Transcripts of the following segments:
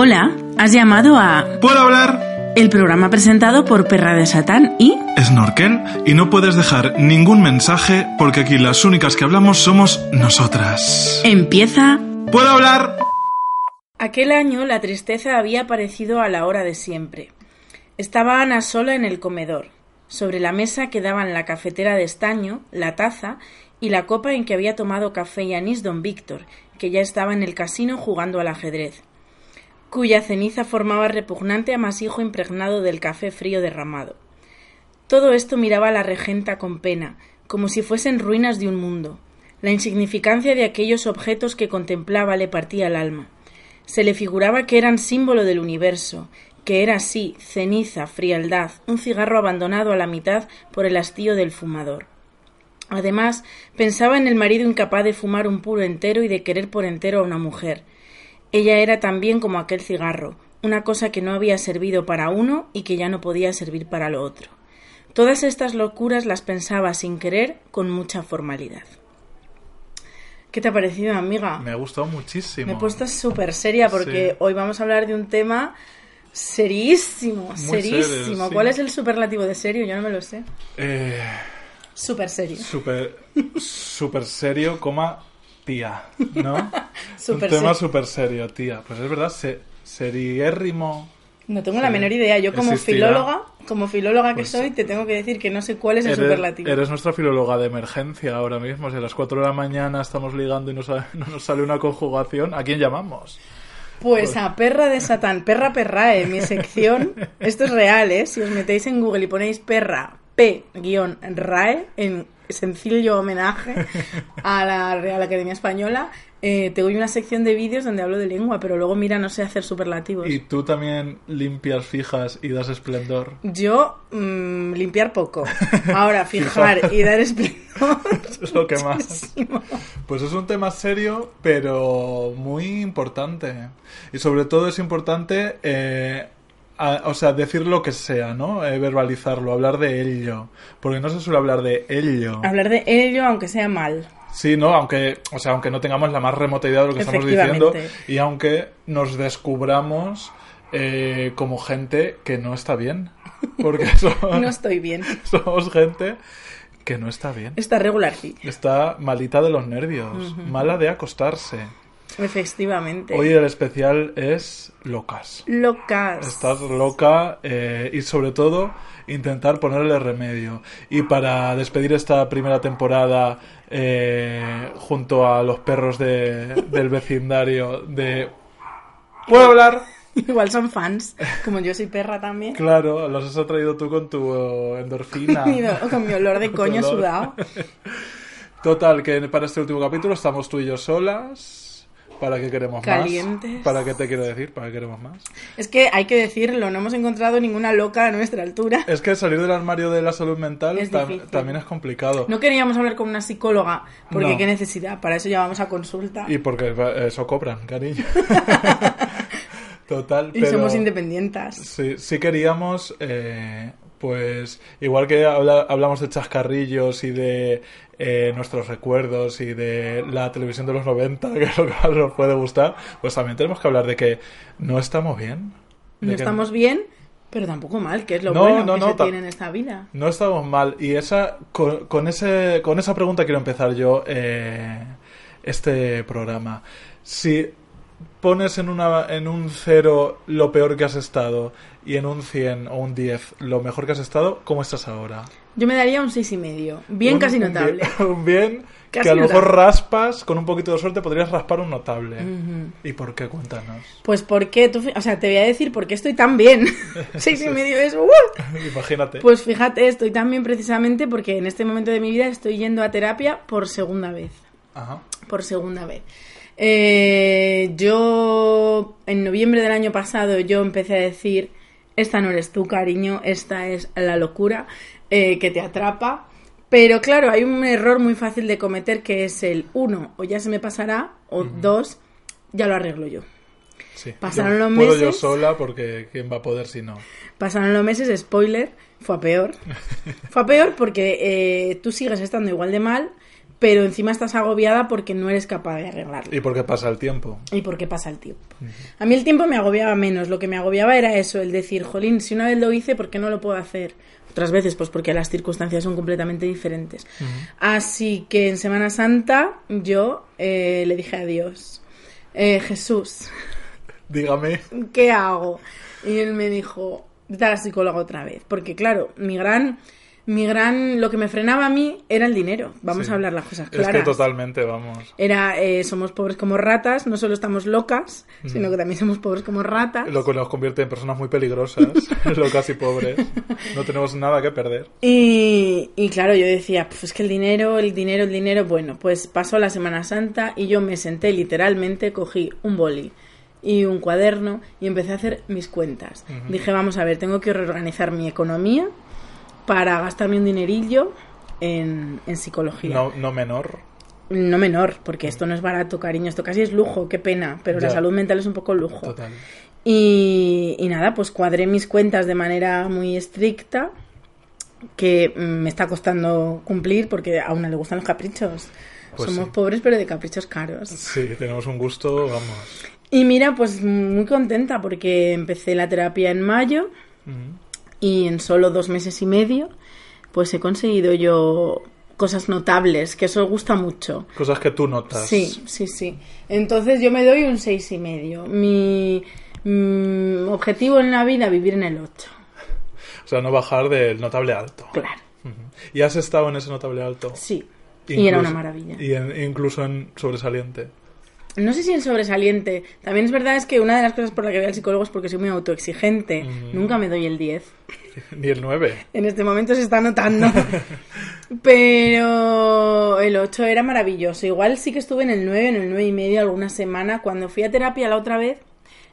Hola, has llamado a ¿Puedo hablar? el programa presentado por Perra de Satán y Snorkel y no puedes dejar ningún mensaje porque aquí las únicas que hablamos somos nosotras. empieza. ¿Puedo hablar? Aquel año la tristeza había aparecido a la hora de siempre. Estaba Ana sola en el comedor. Sobre la mesa quedaban la cafetera de estaño, la taza y la copa en que había tomado café y anís don Víctor, que ya estaba en el casino jugando al ajedrez, cuya ceniza formaba repugnante amasijo impregnado del café frío derramado. Todo esto miraba a la regenta con pena, como si fuesen ruinas de un mundo. La insignificancia de aquellos objetos que contemplaba le partía el alma. Se le figuraba que eran símbolo del universo, que era así, ceniza, frialdad, un cigarro abandonado a la mitad por el hastío del fumador. Además, pensaba en el marido incapaz de fumar un puro entero y de querer por entero a una mujer. Ella era también como aquel cigarro, una cosa que no había servido para uno y que ya no podía servir para lo otro. Todas estas locuras las pensaba sin querer, con mucha formalidad. ¿Qué te ha parecido, amiga? Me ha gustado muchísimo. Me he puesto súper seria porque Sí. hoy vamos a hablar de un tema serísimo, serísimo. sí. ¿Cuál es el superlativo de serio? Yo no me lo sé. Eh, Súper serio. súper, súper serio, coma, tía, ¿no? Un tema súper serio, tía. Pues es verdad, se, seriérrimo. No tengo la menor idea. Yo como Existirá. filóloga, como filóloga que Pues- soy, te tengo que decir que no sé cuál es el Eres, superlativo. eres nuestra filóloga de emergencia ahora mismo. Si a las 4 de la mañana estamos ligando y no, nos sale una conjugación, ¿a quién llamamos? Pues a Perra de Satán, Perra Perrae, mi sección. Esto es real, ¿eh? Si os metéis en Google y ponéis Perra P-RAE, en sencillo homenaje a la Real Academia Española, eh, te doy una sección de vídeos donde hablo de lengua, pero luego mira, no sé hacer superlativos. Y tú también limpias fijas y das esplendor. Yo, mm, limpiar poco. Ahora, fijar y dar esplendor. Es lo que más. Pues es un tema serio, pero muy importante. Y sobre todo es importante, eh, a- o sea, decir lo que sea, ¿no? Eh, verbalizarlo, hablar de ello. Porque no se suele hablar de ello. Hablar de ello, aunque sea mal. Sí, ¿no? Aunque, o sea, aunque no tengamos la más remota idea de lo que estamos diciendo y aunque nos descubramos eh, como gente que no está bien. Porque No estoy bien. somos gente que no está bien. Está regular, sí. Está malita de los nervios, mala de acostarse. Efectivamente. Hoy el especial es locas. Locas. Estás loca eh, y sobre todo intentar ponerle remedio. Y para despedir esta primera temporada eh, junto a los perros de- del vecindario de... ¿Puedo hablar? Igual son fans, como yo soy perra también. Claro, los has traído tú con tu endorfina. Con mi olor de coño sudado. Total, que para este último capítulo estamos tú y yo solas. ¿Para qué queremos Calientes. más? ¿Para qué te quiero decir? ¿Para qué queremos más? Es que hay que decirlo, no hemos encontrado ninguna loca a nuestra altura. Es que salir del armario de la salud mental Es tam- también es complicado. No queríamos hablar con una psicóloga, porque No. qué necesidad, para eso ya vamos a consulta. Y porque eso cobran, cariño. Total, Y pero somos independientes. sí, sí queríamos, eh, pues, igual que habla- hablamos de chascarrillos y de eh, nuestros recuerdos y de la televisión de los 90, que es lo que más nos puede gustar, pues también tenemos que hablar de que no estamos bien. No estamos bien, pero tampoco mal, que es lo No, bueno no, que se tiene en esta vida. No estamos mal. Y esa, con, con ese, con esa pregunta quiero empezar yo eh, este programa. Si pones en, una, en un 0 lo peor que has estado y en un 100 o un 10 lo mejor que has estado, ¿cómo estás ahora? Yo me daría un seis y medio, bien Un- casi un notable. bien- Un bien, Casi que a lo mejor raspas, con un poquito de suerte podrías raspar un notable. ¿Y por qué? Cuéntanos. Pues porque tú, o sea, te voy a decir por qué estoy tan bien. seis y medio es ¡uh! Imagínate. Pues fíjate, estoy tan bien precisamente porque en este momento de mi vida estoy yendo a terapia por segunda vez. Ajá. Por segunda vez. Eh, yo, en noviembre del año pasado, yo empecé a decir, esta no eres tú, cariño, esta es la locura eh, que te atrapa. Pero claro, hay un error muy fácil de cometer que es el uno, o ya se me pasará, o dos, ya lo arreglo yo. Sí. Pasaron Yo los Puedo yo meses. sola porque ¿quién va a poder si no? Pasaron los meses, spoiler, fue a peor. Fue a peor porque eh, tú sigues estando igual de mal, pero encima estás agobiada porque no eres capaz de arreglarlo. Y porque pasa el tiempo. Y porque pasa el tiempo. A mí el tiempo me agobiaba menos, lo que me agobiaba era eso, el decir, jolín, si una vez lo hice, ¿por qué no lo puedo hacer? Otras veces, pues porque las circunstancias son completamente diferentes. Así que en Semana Santa yo eh, le dije a Dios, eh, Jesús, Dígame. ¿qué hago? Y él me dijo, vete a la psicóloga otra vez. Porque claro, mi gran, mi gran, lo que me frenaba a mí era el dinero. Vamos Sí. a hablar las cosas Es claras. que totalmente, vamos. Era, eh, somos pobres como ratas, no solo estamos locas, sino que también somos pobres como ratas. Lo que nos convierte en personas muy peligrosas, locas y pobres. No tenemos nada que perder. Y, y claro, yo decía, pues es que el dinero, el dinero, el dinero, bueno, pues pasó la Semana Santa y yo me senté literalmente, cogí un boli y un cuaderno y empecé a hacer mis cuentas. Dije, vamos a ver, tengo que reorganizar mi economía para gastarme un dinerillo en, en psicología. No, no menor. No menor, porque esto no es barato, cariño, esto casi es lujo, qué pena, pero la salud mental es un poco lujo. Total. Y, y nada, pues cuadré mis cuentas de manera muy estricta, que mm, me está costando cumplir porque a una le gustan los caprichos. Pues Somos sí. pobres, pero de caprichos caros. Sí, tenemos un gusto, vamos. Y mira, pues muy contenta porque empecé la terapia en mayo. Y en solo dos meses y medio, pues he conseguido yo cosas notables, que eso gusta mucho. Cosas que tú notas. Sí, sí, sí. Entonces yo me doy un seis y medio. Mi mm, objetivo en la vida vivir en el 8. O sea, no bajar del notable alto. Claro. ¿Y has estado en ese notable alto? sí. y era una maravilla. Y en- incluso en sobresaliente. No sé si en sobresaliente. También es verdad es que una de las cosas por la que voy al psicólogo es porque soy muy autoexigente. Mm. Nunca me doy el 10. Ni el 9. En este momento se está notando. Pero el 8 era maravilloso. Igual sí que estuve en el 9, en el 9 y medio alguna semana. Cuando fui a terapia la otra vez,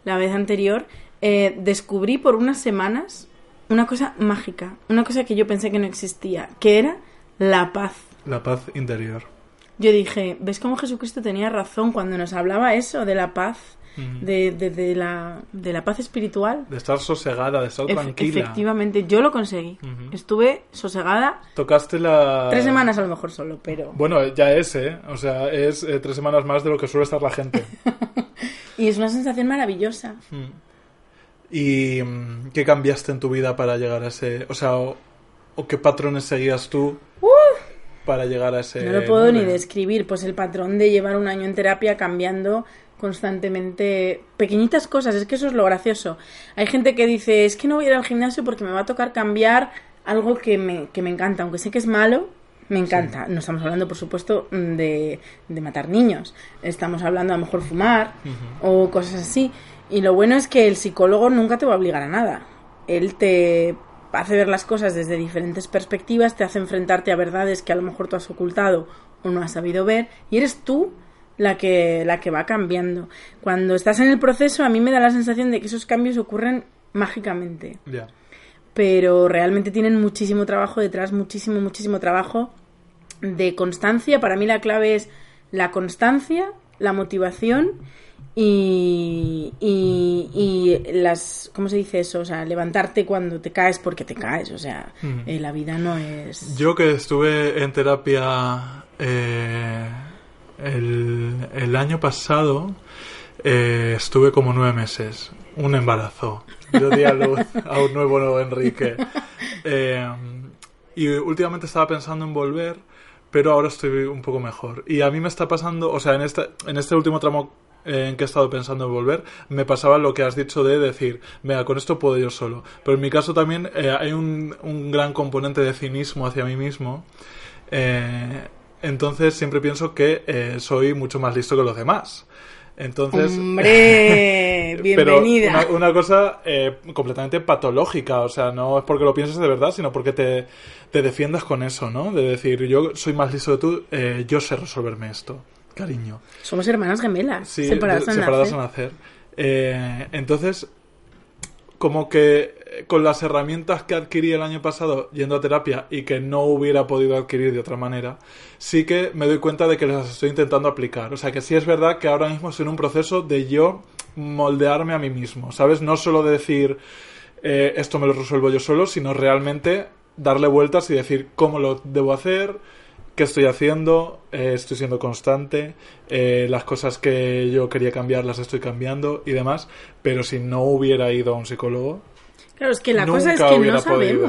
la vez anterior, eh, descubrí por unas semanas una cosa mágica. Una cosa que yo pensé que no existía. Que era la paz. La paz interior. Yo dije, ¿ves cómo Jesucristo tenía razón cuando nos hablaba eso de la paz? De, de- de la, de la paz espiritual. De estar sosegada, de estar Efe- tranquila. efectivamente, yo lo conseguí. Estuve sosegada Tocaste la... tres semanas a lo mejor solo, pero... Bueno, ya es, ¿eh? O sea, es eh, tres semanas más de lo que suele estar la gente. Y es una sensación maravillosa. ¿Y mm, qué cambiaste en tu vida para llegar a ese... O sea, o, o qué patrones seguías tú para llegar a ese... No lo puedo ni describir. Pues el patrón de llevar un año en terapia cambiando constantemente pequeñitas cosas. Es que eso es lo gracioso. Hay gente que dice, es que no voy a ir al gimnasio porque me va a tocar cambiar algo que me, que me encanta. Aunque sé que es malo, me encanta. No estamos hablando, por supuesto, de, de matar niños. Estamos hablando a lo mejor fumar o cosas así. Y lo bueno es que el psicólogo nunca te va a obligar a nada. Él te hace ver las cosas desde diferentes perspectivas, te hace enfrentarte a verdades que a lo mejor tú has ocultado o no has sabido ver, y eres tú la que, la que va cambiando. Cuando estás en el proceso, a mí me da la sensación de que esos cambios ocurren mágicamente, pero realmente tienen muchísimo trabajo detrás, muchísimo, muchísimo trabajo de constancia. Para mí la clave es la constancia, la motivación y, y, y las, ¿cómo se dice eso? O sea, levantarte cuando te caes porque te caes. O sea, eh, la vida no es... Yo que estuve en terapia eh, el, el año pasado, eh, estuve como nueve meses. Un embarazo. Yo di a luz a un nuevo Enrique. Eh, y últimamente estaba pensando en volver, pero ahora estoy un poco mejor. Y a mí me está pasando, o sea, en este, en este último tramo en que he estado pensando en volver, me pasaba lo que has dicho de decir, venga, con esto puedo yo solo. Pero en mi caso también eh, hay un, un gran componente de cinismo hacia mí mismo. Eh, entonces siempre pienso que eh, soy mucho más listo que los demás. Entonces, Hombre, bienvenida. pero una, una cosa eh, completamente patológica, o sea, no es porque lo pienses de verdad, sino porque te, te defiendas con eso, ¿no? De decir, yo soy más listo que tú, eh, yo sé resolverme esto, cariño. Somos hermanas gemelas, Sí, separadas, de- al separadas nacer. al nacer. Eh, entonces, como que eh, con las herramientas que adquirí el año pasado yendo a terapia y que no hubiera podido adquirir de otra manera, sí que me doy cuenta de que las estoy intentando aplicar. O sea que sí es verdad que ahora mismo estoy en un proceso de yo moldearme a mí mismo, ¿sabes? No solo de decir eh, esto me lo resuelvo yo solo, sino realmente darle vueltas y decir cómo lo debo hacer, qué estoy haciendo, eh, estoy siendo constante, eh, las cosas que yo quería cambiar las estoy cambiando y demás, pero si no hubiera ido a un psicólogo, Claro, es que la cosa es que no sabemos. podido.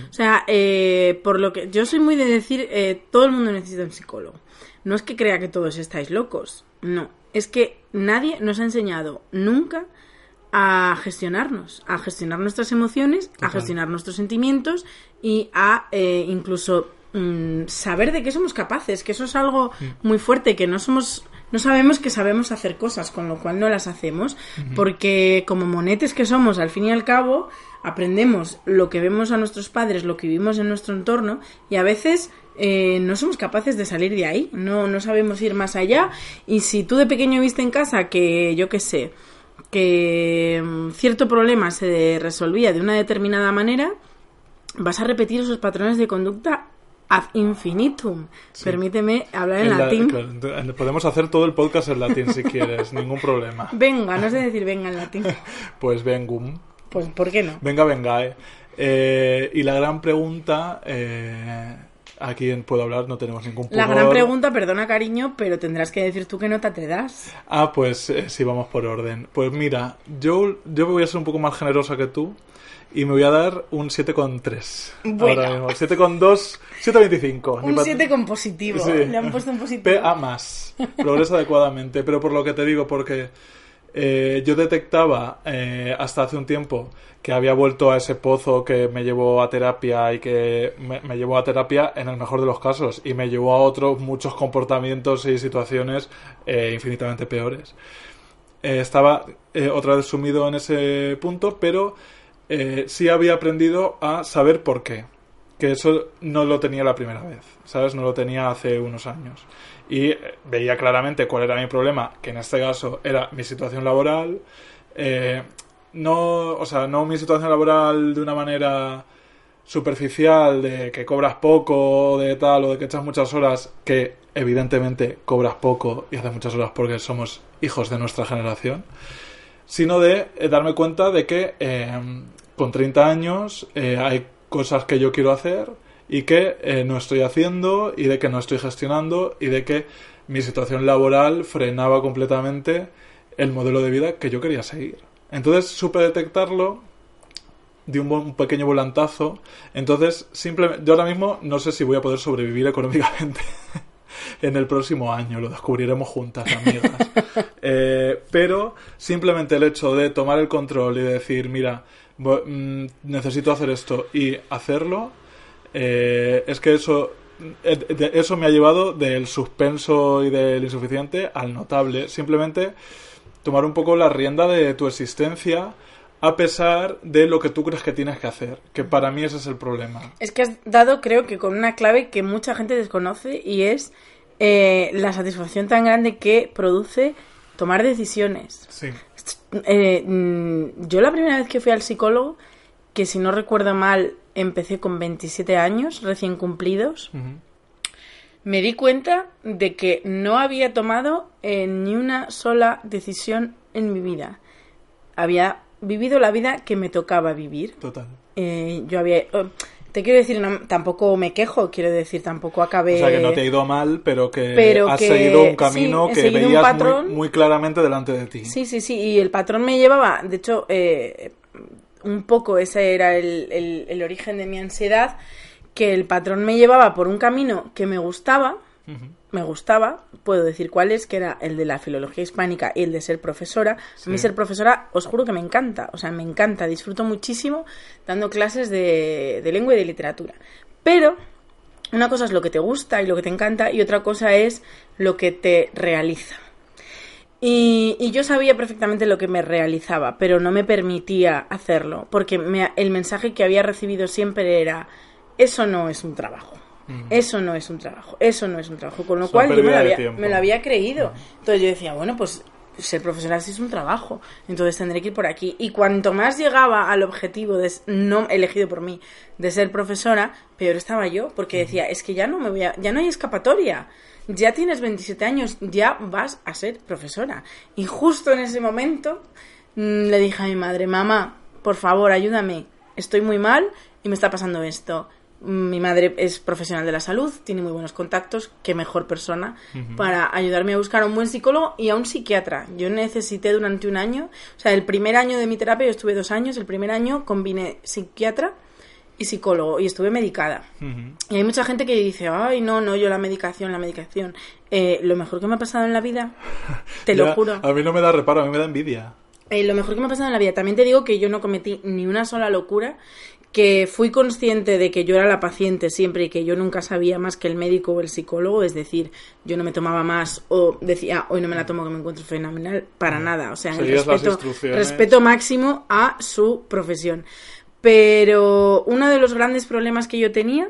Mm. O sea, eh, por lo que yo soy muy de decir, eh, todo el mundo necesita un psicólogo. No es que crea que todos estáis locos, no. Es que nadie nos ha enseñado nunca a gestionarnos, a gestionar nuestras emociones, a Total. gestionar nuestros sentimientos y a eh, incluso mm, saber de qué somos capaces, que eso es algo Mm. muy fuerte, que no somos, no sabemos que sabemos hacer cosas, con lo cual no las hacemos, porque como monetes que somos, al fin y al cabo, aprendemos lo que vemos a nuestros padres, lo que vivimos en nuestro entorno, y a veces eh, no somos capaces de salir de ahí, no, no sabemos ir más allá, y si tú de pequeño viste en casa que, yo qué sé, que mm, cierto problema se resolvía de una determinada manera, vas a repetir esos patrones de conducta ad infinitum. Permíteme hablar en, en la- latín. claro, ent- podemos hacer todo el podcast en latín si quieres, ningún problema. Venga, no sé decir venga en latín. Pues vengum, Pues, ¿por qué no? venga, venga. eh. Eh, y la gran pregunta, eh, ¿a quién puedo hablar? No tenemos ningún La pudor. gran pregunta, perdona cariño, pero tendrás que decir tú qué nota te das. Ah, pues eh, sí, vamos por orden. Pues mira, yo, yo voy a ser un poco más generosa que tú y me voy a dar un 7,3. Bueno. Ahora mismo, 7,2, 7,25. Ni Un pa- 7 con positivo. Sí. Le han puesto un positivo. PA más. Progresa adecuadamente. Pero por lo que te digo, porque eh, yo detectaba eh, hasta hace un tiempo que había vuelto a ese pozo que me llevó a terapia y que me, me llevó a terapia en el mejor de los casos y me llevó a otros muchos comportamientos y situaciones eh, infinitamente peores. Eh, estaba eh, otra vez sumido en ese punto, pero eh, sí había aprendido a saber por qué. Que eso no lo tenía la primera vez, ¿sabes? No lo tenía hace unos años. Y eh, veía claramente cuál era mi problema, que en este caso era mi situación laboral. eh, no, o sea, no mi situación laboral de una manera superficial de que cobras poco de tal o de que echas muchas horas que evidentemente cobras poco y haces muchas horas porque somos hijos de nuestra generación sino de eh, darme cuenta de que con 30 años eh, hay cosas que yo quiero hacer y que eh, no estoy haciendo y de que no estoy gestionando y de que mi situación laboral frenaba completamente el modelo de vida que yo quería seguir. Entonces supe detectarlo di un, un pequeño volantazo. Entonces, simplemente, yo ahora mismo no sé si voy a poder sobrevivir económicamente en el próximo año. Lo descubriremos juntas, amigas. Eh, pero simplemente el hecho de tomar el control y de decir, mira, necesito hacer esto y hacerlo, eh, es que eso, eh, eso me ha llevado del suspenso y del insuficiente al notable. Simplemente tomar un poco la rienda de tu existencia a pesar de lo que tú crees que tienes que hacer, que para mí ese es el problema. Es que has dado, creo que con una clave que mucha gente desconoce y es eh, la satisfacción tan grande que produce tomar decisiones. Sí, Eh, mm, yo la primera vez que fui al psicólogo, que si no recuerdo mal, empecé con 27 años recién cumplidos, me di cuenta de que no había tomado eh, ni una sola decisión en mi vida. Había vivido la vida que me tocaba vivir. total. Eh, yo había... te quiero decir, no, tampoco me quejo, quiero decir, tampoco acabé... O sea, que no te ha ido mal, pero que Pero has que- seguido un camino sí, que veías patrón. muy, muy claramente delante de ti. Sí, sí, sí, y el patrón me llevaba, de hecho, eh, un poco ese era el, el- el origen de mi ansiedad, que el patrón me llevaba por un camino que me gustaba. Me gustaba, puedo decir cuál es, que era el de la filología hispánica y el de ser profesora. A mí ser profesora, os juro que me encanta, o sea, me encanta, disfruto muchísimo dando clases de, de lengua y de literatura. Pero una cosa es lo que te gusta y lo que te encanta y otra cosa es lo que te realiza. Y, y yo sabía perfectamente lo que me realizaba, pero no me permitía hacerlo, porque me- el mensaje que había recibido siempre era, eso no es un trabajo. Eso no es un trabajo, eso no es un trabajo. Con lo cual yo me lo, había, tiempo. me lo había creído. Entonces yo decía, bueno, pues ser profesora sí es un trabajo, entonces tendré que ir por aquí. Y cuanto más llegaba al objetivo, de, no elegido por mí, de ser profesora, peor estaba yo, porque decía, es que ya no me voy a, ya no hay escapatoria. Ya tienes 27 años, ya vas a ser profesora. Y justo en ese momento mm, le dije a mi madre, mamá, por favor, ayúdame, estoy muy mal y me está pasando esto. Mi madre es profesional de la salud, tiene muy buenos contactos, qué mejor persona para ayudarme a buscar a un buen psicólogo y a un psiquiatra. Yo necesité durante un año, o sea, el primer año de mi terapia, yo estuve dos años, el primer año combiné psiquiatra y psicólogo y estuve medicada. Y hay mucha gente que dice, ay, no, no, yo la medicación, la medicación. Eh, lo mejor que me ha pasado en la vida, te lo juro. A mí no me da reparo, a mí me da envidia. Eh, lo mejor que me ha pasado en la vida. También te digo que yo no cometí ni una sola locura, que fui consciente de que yo era la paciente siempre y que yo nunca sabía más que el médico o el psicólogo, es decir, yo no me tomaba más o decía, hoy no me la tomo que me encuentro fenomenal, para nada. O sea, respeto, respeto máximo a su profesión. Pero uno de los grandes problemas que yo tenía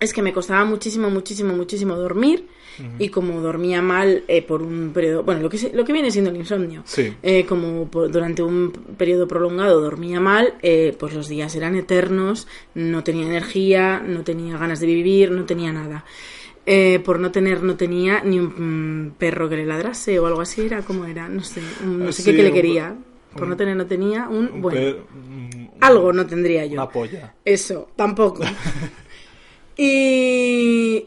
es que me costaba muchísimo, muchísimo, muchísimo dormir. Y como dormía mal eh, por un periodo, bueno, lo que, lo que viene siendo el insomnio, Sí. eh, como por- durante un periodo prolongado dormía mal, eh, pues los días eran eternos, no tenía energía, no tenía ganas de vivir, no tenía nada. Eh, por no tener, no tenía ni un mm, perro que le ladrase o algo así, era como era, no sé, un- no sé Sí, qué que le un- quería. Por no tener, no tenía un, Un bueno, algo no tendría yo. Una polla. Eso, tampoco. y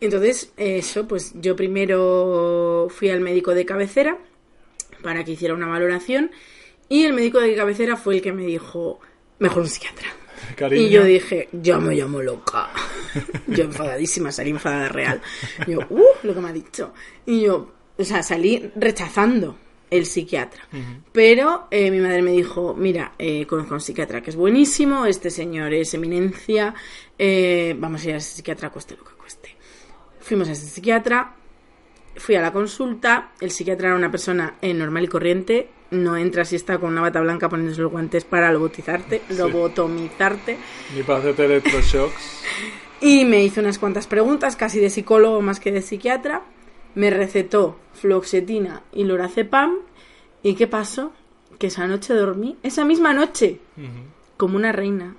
entonces, eso, pues yo primero fui al médico de cabecera para que hiciera una valoración y el médico de cabecera fue el que me dijo, mejor un psiquiatra. Cariño. Y yo dije, ya me llamo loca. Yo enfadadísima, salí enfadada real. Y yo, uh, lo que me ha dicho. Y yo, o sea, salí rechazando el psiquiatra. Pero eh, mi madre me dijo, mira, eh, conozco a un psiquiatra que es buenísimo, este señor es eminencia, eh, vamos a ir a ese psiquiatra, cueste lo que. Fuimos a ese psiquiatra, fui a la consulta, el psiquiatra era una persona eh, normal y corriente, no entra si está con una bata blanca poniéndose los guantes para lobotizarte, lobotomizarte. Ni para hacerte electroshocks. Y me hizo unas cuantas preguntas, casi de psicólogo más que de psiquiatra. Me recetó fluoxetina y lorazepam. ¿Y qué pasó? Que esa noche dormí, esa misma noche, como una reina.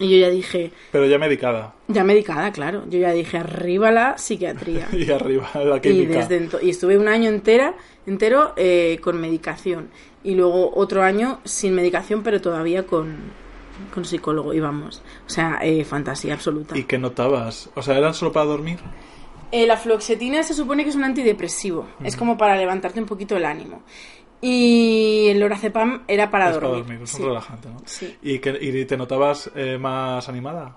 Y yo ya dije, Pero ya medicada. ya medicada, claro. Yo ya dije, arriba la psiquiatría. Y arriba la y, química. desde y estuve un año entera, entero eh, con medicación. Y luego otro año sin medicación, pero todavía con, con psicólogo. Y vamos, o sea, eh, fantasía absoluta. ¿Y qué notabas? O sea, ¿eran solo para dormir? Eh, la fluoxetina se supone que es un antidepresivo. Es como para levantarte un poquito el ánimo. Y el lorazepam era para es dormir. para dormir, es Sí. un relajante, ¿no? Sí. ¿Y, que, ¿Y te notabas eh, más animada?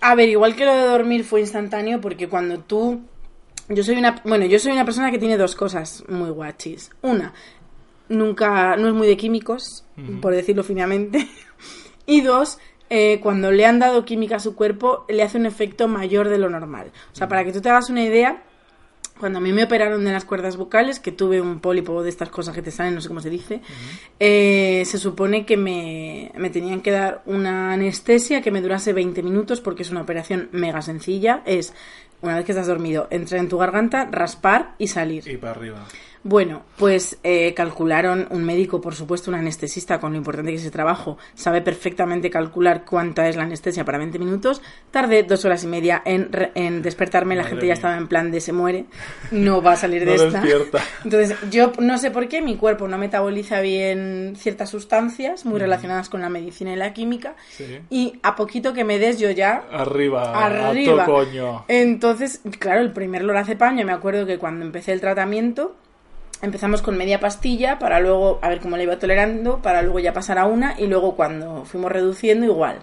A ver, igual que lo de dormir fue instantáneo porque cuando tú... Yo soy una... Bueno, yo soy una persona que tiene dos cosas muy guachis. Una, nunca... No es muy de químicos, por decirlo finamente. Y dos, eh, cuando le han dado química a su cuerpo, le hace un efecto mayor de lo normal. O sea, para que tú te hagas una idea, cuando a mí me operaron de las cuerdas vocales, que tuve un pólipo de estas cosas que te salen, no sé cómo se dice, eh, se supone que me, me tenían que dar una anestesia que me durase 20 minutos porque es una operación mega sencilla. Es, una vez que estás dormido, entrar en tu garganta, raspar y salir. Y para arriba. Bueno, pues eh, calcularon un médico, por supuesto, un anestesista, con lo importante que es ese trabajo, sabe perfectamente calcular cuánta es la anestesia para 20 minutos. Tardé dos horas y media en, re- en despertarme, la Madre gente ya estaba en plan de se muere, no va a salir de No esta. despierta. Entonces, yo no sé por qué mi cuerpo no metaboliza bien ciertas sustancias muy relacionadas con la medicina y la química. Sí. Y a poquito que me des yo ya Arriba. arriba. A tu coño. Entonces, claro, el primer lorazepam, yo me acuerdo que cuando empecé el tratamiento, empezamos con media pastilla para luego a ver cómo le iba tolerando, para luego ya pasar a una y luego cuando fuimos reduciendo igual.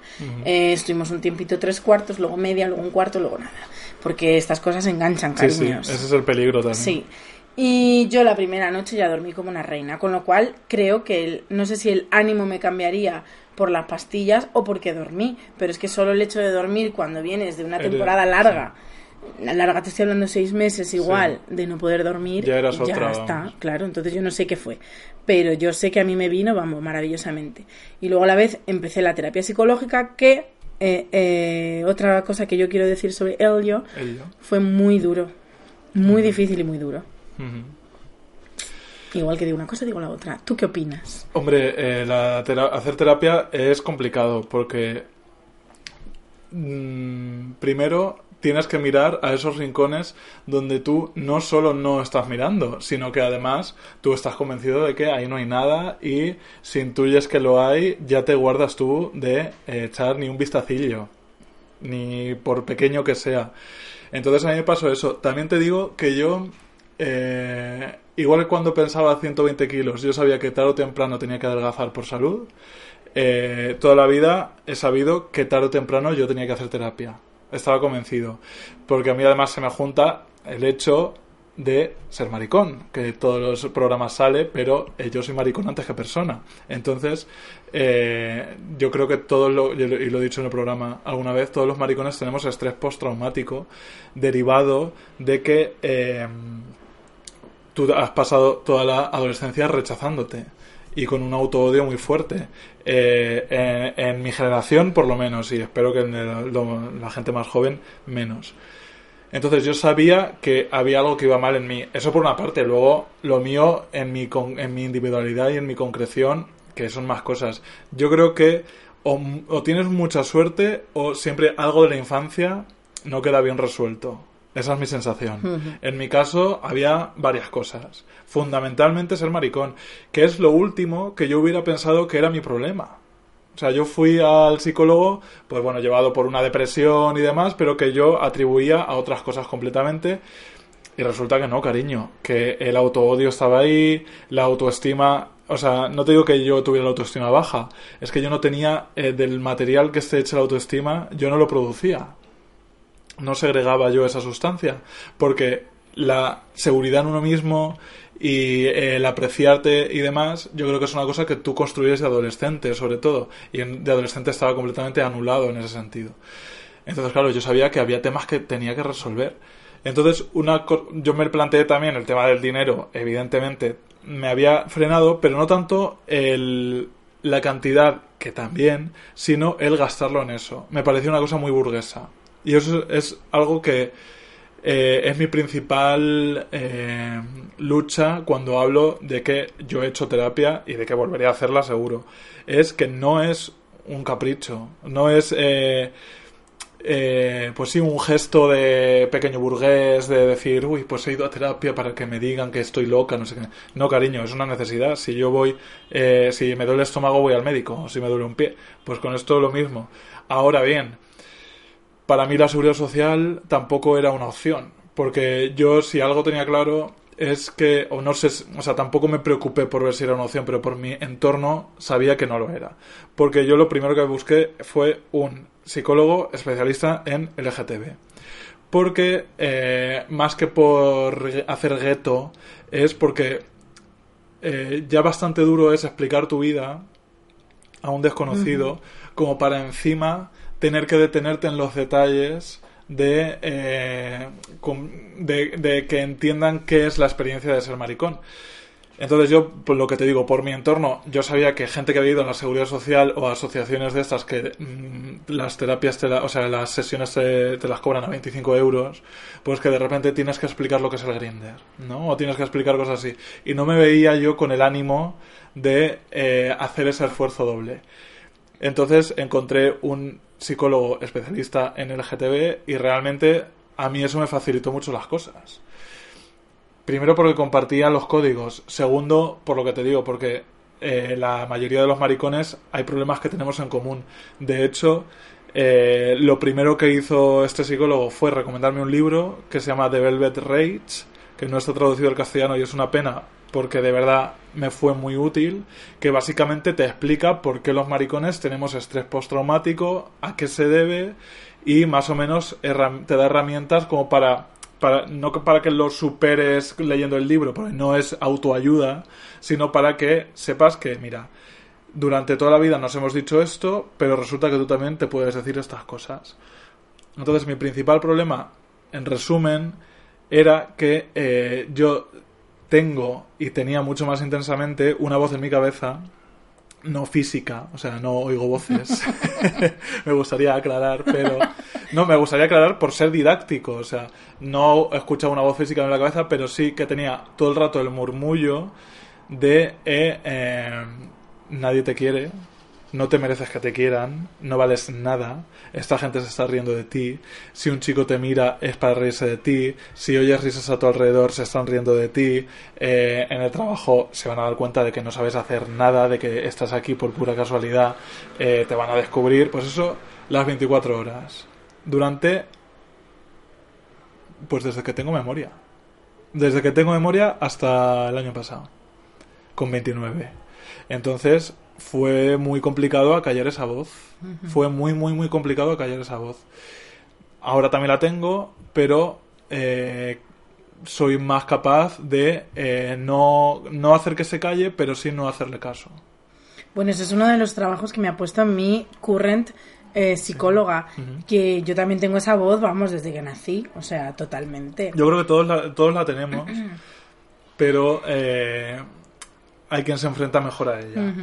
Eh, estuvimos un tiempito tres cuartos, luego media, luego un cuarto, luego nada. Porque estas cosas enganchan, Sí, sí. cariños. Ese es el peligro también. Sí. Y yo la primera noche ya dormí como una reina, con lo cual creo que el, no sé si el ánimo me cambiaría por las pastillas o porque dormí, pero es que solo el hecho de dormir cuando vienes de una temporada larga, la larga te estoy hablando seis meses igual, de no poder dormir, Ya eras otra, está, vamos. claro, entonces yo no sé qué fue, pero yo sé que a mí me vino, vamos, maravillosamente. Y luego a la vez empecé la terapia psicológica que, eh, eh, otra cosa que yo quiero decir sobre Elio, Ello. fue muy duro, muy difícil y muy duro. Igual que digo una cosa, digo la otra. ¿Tú qué opinas? Hombre, eh, la tera- hacer terapia es complicado porque mm, primero tienes que mirar a esos rincones donde tú no solo no estás mirando, sino que además tú estás convencido de que ahí no hay nada y si intuyes que lo hay, ya te guardas tú de eh, echar ni un vistacillo, ni por pequeño que sea. Entonces a mí me pasó eso. También te digo que yo, eh, igual que cuando pensaba 120 kilos, yo sabía que tarde o temprano tenía que adelgazar por salud. Eh, toda la vida he sabido que tarde o temprano yo tenía que hacer terapia estaba convencido. Porque a mí además se me junta el hecho de ser maricón, que todos los programas sale, pero eh, yo soy maricón antes que persona. Entonces, eh, yo creo que todos, lo, y lo he dicho en el programa alguna vez, todos los maricones tenemos estrés postraumático derivado de que eh, tú has pasado toda la adolescencia rechazándote y con un auto-odio muy fuerte. Eh, en, mi generación, por lo menos, y espero que en la gente más joven, menos. Entonces yo sabía que había algo que iba mal en mí. Eso por una parte. Luego, lo mío en mi, en mi individualidad y en mi concreción, que son más cosas. Yo creo que o, o tienes mucha suerte o siempre algo de la infancia no queda bien resuelto. Esa es mi sensación. En mi caso había varias cosas. Fundamentalmente ser maricón, que es lo último que yo hubiera pensado que era mi problema. O sea, yo fui al psicólogo, pues bueno, llevado por una depresión y demás, pero que yo atribuía a otras cosas completamente. Y resulta que no, cariño, que el autoodio estaba ahí, la autoestima o sea, no te digo que yo tuviera la autoestima baja, es que yo no tenía eh, del material que esté hecho la autoestima, yo no lo producía no segregaba yo esa sustancia, porque la seguridad en uno mismo y el apreciarte y demás, yo creo que es una cosa que tú construyes de adolescente, sobre todo, y de adolescente estaba completamente anulado en ese sentido. Entonces, claro, yo sabía que había temas que tenía que resolver. Entonces, una yo me planteé también el tema del dinero, evidentemente me había frenado, pero no tanto el, la cantidad, que también, sino el gastarlo en eso. Me pareció una cosa muy burguesa. Y eso es algo que eh, es mi principal eh, lucha cuando hablo de que yo he hecho terapia y de que volveré a hacerla seguro. Es que no es un capricho, no es... Eh, pues sí, un gesto de pequeño burgués de decir, uy, pues he ido a terapia para que me digan que estoy loca, no sé qué. No, cariño, es una necesidad. Si yo voy, si me duele el estómago, voy al médico, o si me duele un pie. Pues con esto lo mismo. Ahora bien, para mí la seguridad social tampoco era una opción, porque yo si algo tenía claro es que, o no sé, o sea, tampoco me preocupé por ver si era una opción, pero por mi entorno sabía que no lo era. Porque yo lo primero que busqué fue un psicólogo especialista en LGTB. Porque, eh, más que por hacer gueto, es porque eh, ya bastante duro es explicar tu vida a un desconocido, como para encima tener que detenerte en los detalles de, eh, de, que entiendan qué es la experiencia de ser maricón. Entonces yo, pues lo que te digo, por mi entorno, yo sabía que gente que había ido a la seguridad social o asociaciones de estas que mm, las terapias, o sea, las sesiones te, las cobran a 25 euros, pues que de repente tienes que explicar lo que es el grinder, ¿no? O tienes que explicar cosas así. Y no me veía yo con el ánimo de eh, hacer ese esfuerzo doble. Entonces encontré un psicólogo especialista en el GTB y realmente a mí eso me facilitó mucho las cosas. Primero porque compartía los códigos. Segundo, por lo que te digo, porque eh, la mayoría de los maricones hay problemas que tenemos en común. De hecho, eh, lo primero que hizo este psicólogo fue recomendarme un libro que se llama The Velvet Rage, que no está traducido al castellano y es una pena porque de verdad me fue muy útil, que básicamente te explica por qué los maricones tenemos estrés postraumático, a qué se debe y más o menos te da herramientas como para, para no para que lo superes leyendo el libro, porque no es autoayuda, sino para que sepas que, mira, durante toda la vida nos hemos dicho esto, pero resulta que tú también te puedes decir estas cosas. Entonces mi principal problema, en resumen, era que eh, yo tengo y tenía mucho más intensamente una voz en mi cabeza, no física, o sea, no oigo voces. me gustaría aclarar, pero no, me gustaría aclarar por ser didáctico, o sea, no escuchaba una voz física en la cabeza, pero sí que tenía todo el rato el murmullo de eh, eh, nadie te quiere, no te mereces que te quieran, no vales nada, esta gente se está riendo de ti, si un chico te mira es para reírse de ti, si oyes risas a tu alrededor se están riendo de ti, eh, en el trabajo se van a dar cuenta de que no sabes hacer nada, de que estás aquí por pura casualidad, eh, te van a descubrir, pues eso las 24 horas, durante, pues desde que tengo memoria, desde que tengo memoria hasta el año pasado, con 29. Entonces, fue muy complicado acallar esa voz. Fue muy, muy, muy complicado acallar esa voz. Ahora también la tengo, pero eh, soy más capaz de eh, no, no hacer que se calle, pero sí no hacerle caso. Bueno, ese es uno de los trabajos que me ha puesto mi current eh, psicóloga, que yo también tengo esa voz, vamos, desde que nací, o sea, totalmente. Yo creo que todos la, todos la tenemos, pero eh, hay quien se enfrenta mejor a ella.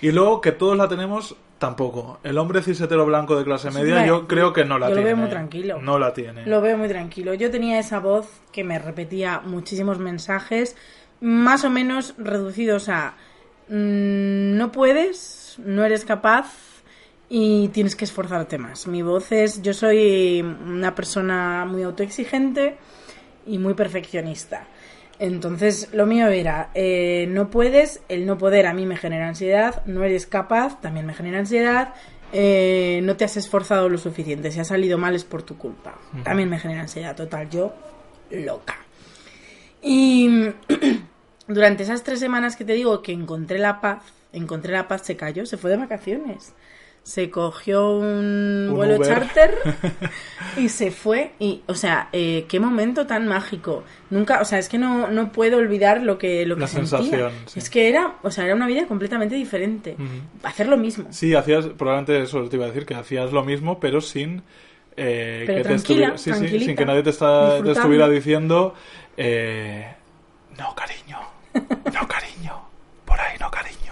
Y luego que todos la tenemos, tampoco. El hombre cisetero blanco de clase media, yo creo que no la yo tiene. lo veo muy tranquilo. No la tiene. Lo veo muy tranquilo. Yo tenía esa voz que me repetía muchísimos mensajes, más o menos reducidos a mm, no puedes, no eres capaz y tienes que esforzarte más. Mi voz es, yo soy una persona muy autoexigente y muy perfeccionista. Entonces, lo mío era, eh, no puedes, el no poder a mí me genera ansiedad, no eres capaz, también me genera ansiedad, eh, no te has esforzado lo suficiente, si ha salido mal es por tu culpa, también me genera ansiedad, total, yo loca. Y durante esas tres semanas que te digo que encontré la paz, encontré la paz, se cayó, se fue de vacaciones se cogió un, Un vuelo Uber. charter y se fue. Y, o sea, eh, qué momento tan mágico. Nunca, o sea, es que no, no puedo olvidar lo que, lo que La sentía. sensación, sí. Es que era, o sea, era una vida completamente diferente. Hacer lo mismo. Sí, hacías, probablemente eso te iba a decir, que hacías lo mismo, pero sin eh, Pero que te sí, sí, sin que nadie te, está, te estuviera diciendo, eh, no, cariño, no, cariño, por ahí no, cariño.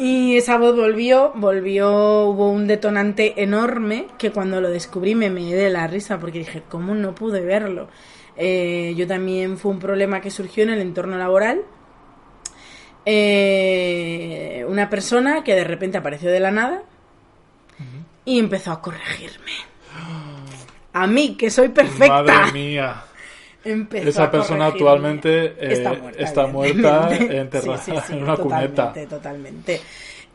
Y esa voz volvió, volvió, hubo un detonante enorme que cuando lo descubrí me me de la risa porque dije, ¿cómo no pude verlo? Eh, yo también fue un problema que surgió en el entorno laboral. Eh, una persona que de repente apareció de la nada y empezó a corregirme. A mí, que soy perfecta. Madre mía. Empezó Esa persona actualmente eh, está muerta, está muerta evidentemente. enterrada Sí, sí, sí, en una cuneta. totalmente, totalmente.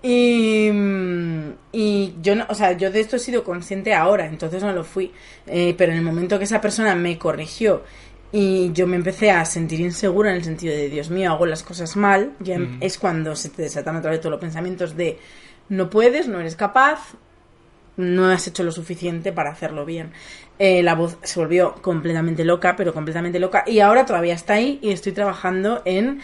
Y, mm, y yo no, o sea, yo de esto he sido consciente ahora, entonces no lo fui. Eh, pero en el momento que esa persona me corrigió y yo me empecé a sentir insegura en el sentido de Dios mío, hago las cosas mal, ya Mm. es cuando se te desatan otra vez todos los pensamientos de no puedes, no eres capaz, no has hecho lo suficiente para hacerlo bien. Eh, la voz se volvió completamente loca, pero completamente loca. Y ahora todavía está ahí y estoy trabajando en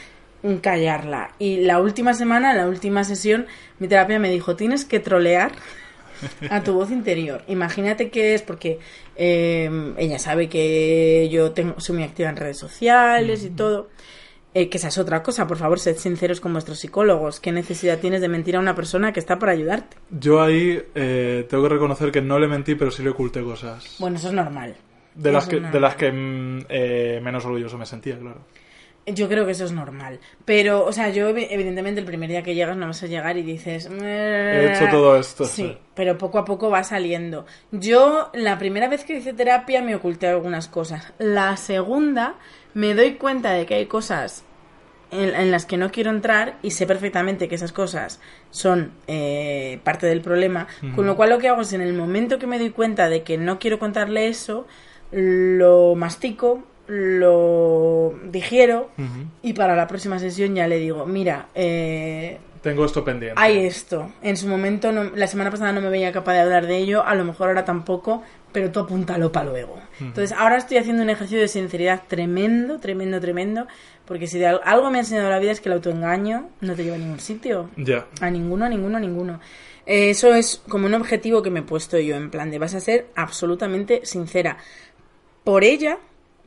callarla. Y la última semana, la última sesión, mi terapia me dijo, tienes que trolear a tu voz interior. Imagínate que es porque eh, ella sabe que yo tengo, soy muy activa en redes sociales y todo. Eh, que esa es otra cosa, por favor, sed sinceros con vuestros psicólogos. ¿Qué necesidad tienes de mentir a una persona que está para ayudarte? Yo ahí eh, tengo que reconocer que no le mentí, pero sí le oculté cosas. Bueno, eso es normal. de las que, es de normal. las que mm, eh, menos orgulloso me sentía, claro. Yo creo que eso es normal. Pero, o sea, yo evi- evidentemente el primer día que llegas no vas a llegar y dices... He hecho todo esto. Sí, pero poco a poco va saliendo. Yo la primera vez que hice terapia me oculté algunas cosas. La segunda me doy cuenta de que hay cosas en, en las que no quiero entrar y sé perfectamente que esas cosas son eh, parte del problema. Con lo cual lo que hago es en el momento que me doy cuenta de que no quiero contarle eso, lo mastico, lo digiero y para la próxima sesión ya le digo, mira, eh, Tengo esto pendiente. hay esto. En su momento, no- la semana pasada no me veía capaz de hablar de ello, a lo mejor ahora tampoco, pero tú apúntalo para luego. Entonces, ahora estoy haciendo un ejercicio de sinceridad tremendo, tremendo, tremendo, porque si de al- algo me ha enseñado la vida es que el autoengaño no te lleva a ningún sitio. Ya. A ninguno, a ninguno, a ninguno. Eh, Eso es como un objetivo que me he puesto yo, en plan de vas a ser absolutamente sincera. Por ella,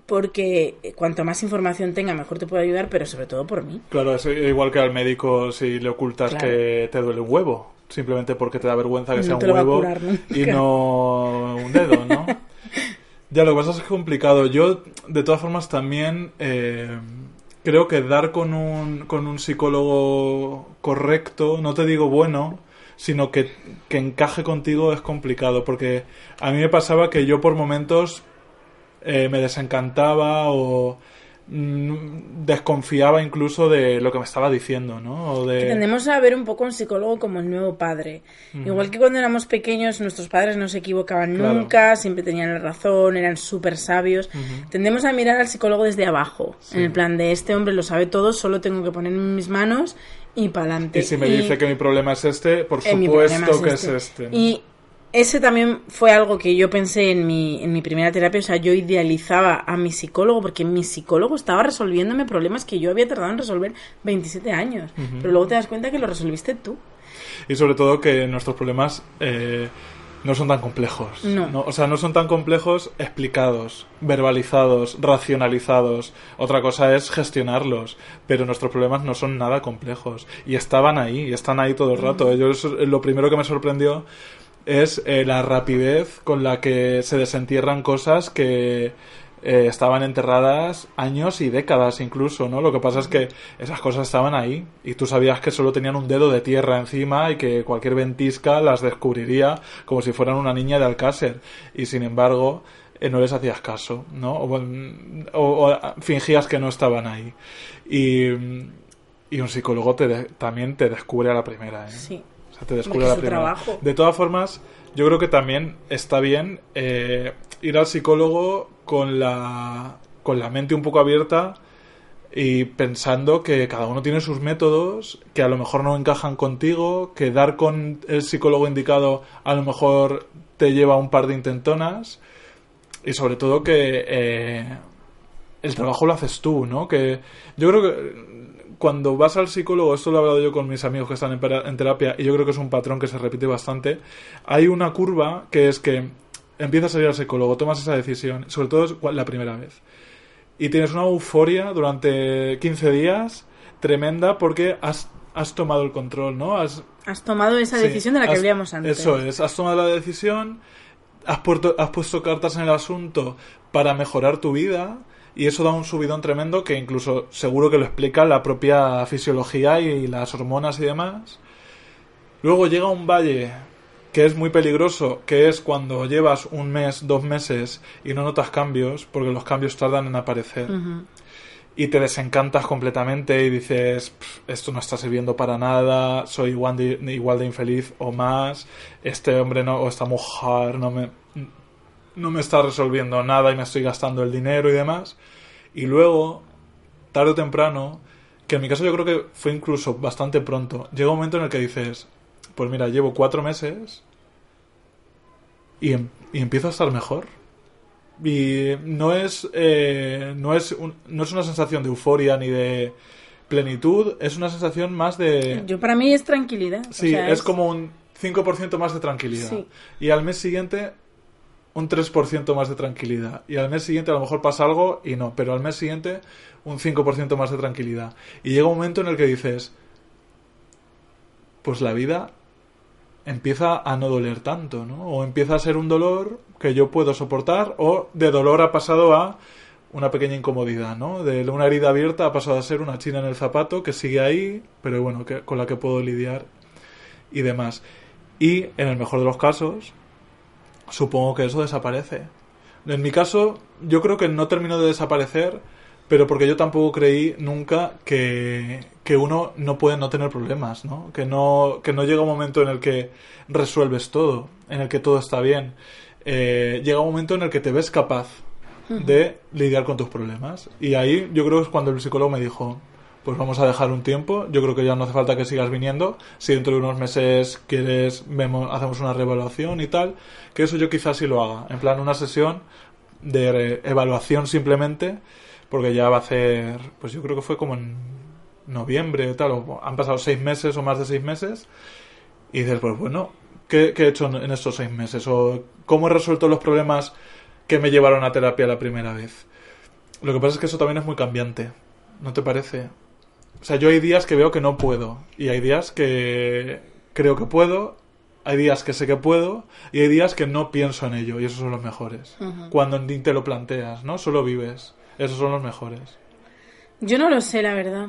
porque cuanto más información tenga, mejor te puede ayudar, pero sobre todo por mí. Claro, es igual que al médico si le ocultas Claro. que te duele un huevo, simplemente porque te da vergüenza que No sea un huevo curar y no un dedo, ¿no? ya, lo que pasa es que es complicado. Yo, de todas formas, también eh, creo que dar con un, con un psicólogo correcto, no te digo bueno, sino que, que encaje contigo es complicado, porque a mí me pasaba que yo por momentos eh, me desencantaba o mm, desconfiaba incluso de lo que me estaba diciendo, ¿no? O de... Tendemos a ver un poco a un psicólogo como el nuevo padre. Igual que cuando éramos pequeños, nuestros padres no se equivocaban Claro. nunca, siempre tenían la razón, eran súper sabios. Tendemos a mirar al psicólogo desde abajo, en el plan de este hombre lo sabe todo, solo tengo que ponerme en mis manos y para adelante. Y si me dice que mi problema es este, por Eh, supuesto que es este. ¿no? Y ese también fue algo que yo pensé en mi, en mi primera terapia. O sea, yo idealizaba a mi psicólogo porque mi psicólogo estaba resolviéndome problemas que yo había tardado en resolver 27 años. Pero luego te das cuenta que lo resolviste tú. Y sobre todo que nuestros problemas eh, no son tan complejos. No. O sea, no son tan complejos explicados, verbalizados, racionalizados. Otra cosa es gestionarlos. Pero nuestros problemas no son nada complejos. Y estaban ahí, y están ahí todo el rato. Yo eso- lo primero que me sorprendió es eh, la rapidez con la que se desentierran cosas que eh, estaban enterradas años y décadas incluso, ¿no? Lo que pasa es que esas cosas estaban ahí y tú sabías que solo tenían un dedo de tierra encima y que cualquier ventisca las descubriría como si fueran una niña de Alcácer y sin embargo eh, no les hacías caso, ¿no? O, o fingías que no estaban ahí. Y, y un psicólogo te de- también te descubre a la primera, ¿eh? Sí. Te descubre la primera. trabajo. De todas formas, yo creo que también está bien eh, ir al psicólogo con la, con la mente un poco abierta y pensando que cada uno tiene sus métodos, que a lo mejor no encajan contigo, que dar con el psicólogo indicado a lo mejor te lleva un par de intentonas y sobre todo que eh, el trabajo lo haces tú, ¿no? Que yo creo que cuando vas al psicólogo, esto lo he hablado yo con mis amigos que están en, terapia y yo creo que es un patrón que se repite bastante, hay una curva que es que empiezas a ir al psicólogo, tomas esa decisión, sobre todo la primera vez, y tienes una euforia durante 15 días tremenda porque has, has tomado el control, ¿no? Has, Has tomado esa Sí, decisión de la que hablábamos antes. Eso es, has tomado la decisión, has, puesto- has puesto cartas en el asunto para mejorar tu vida y eso da un subidón tremendo que incluso seguro que lo explica la propia fisiología y las hormonas y demás. Luego llega un valle que es muy peligroso, que es cuando llevas un mes, dos meses y no notas cambios, porque los cambios tardan en aparecer y te desencantas completamente y dices, "Pff, esto no está sirviendo para nada, soy igual de, igual de infeliz o más, este hombre no, o esta mujer no me, no me está resolviendo nada y me estoy gastando el dinero y demás. Y luego, tarde o temprano, que en mi caso yo creo que fue incluso bastante pronto, llega un momento en el que dices, pues mira, llevo cuatro meses y, em- y empiezo a estar mejor. Y no es, eh, no, es un- no es una sensación de euforia ni de plenitud, es una sensación más de... Yo para mí es tranquilidad. o Sí, es como un 5% más de tranquilidad. Sí. Y al mes siguiente un 3% más de tranquilidad. Y al mes siguiente a lo mejor pasa algo y no, pero al mes siguiente un 5% más de tranquilidad. Y llega un momento en el que dices, pues la vida empieza a no doler tanto, ¿no? O empieza a ser un dolor que yo puedo soportar o de dolor ha pasado a una pequeña incomodidad, ¿no? De una herida abierta ha pasado a ser una china en el zapato que sigue ahí, pero bueno, que, con la que puedo lidiar y demás. Y en el mejor de los casos, supongo que eso desaparece. En mi caso, yo creo que no terminó de desaparecer, pero porque yo tampoco creí nunca que, que uno no puede no tener problemas, ¿no? Que, no? que no llega un momento en el que resuelves todo, en el que todo está bien. Eh, llega un momento en el que te ves capaz de lidiar con tus problemas. Y ahí yo creo que es cuando el psicólogo me dijo, pues vamos a dejar un tiempo, yo creo que ya no hace falta que sigas viniendo, si dentro de unos meses quieres, vemos, hacemos una reevaluación y tal, que eso yo quizás sí lo haga, en plan una sesión de evaluación simplemente, porque ya va a hacer, pues yo creo que fue como en noviembre o tal, o han pasado seis meses o más de seis meses, y dices, pues bueno, ¿qué, qué he hecho en estos seis meses? ¿O cómo he resuelto los problemas que me llevaron a terapia la primera vez? Lo que pasa es que eso también es muy cambiante, ¿no te parece? O sea, yo hay días que veo que no puedo, y hay días que creo que puedo, hay días que sé que puedo, y hay días que no pienso en ello, y esos son los mejores. Ujú. Cuando ni te lo planteas, ¿no? Solo vives. Esos son los mejores. Yo no lo sé, la verdad.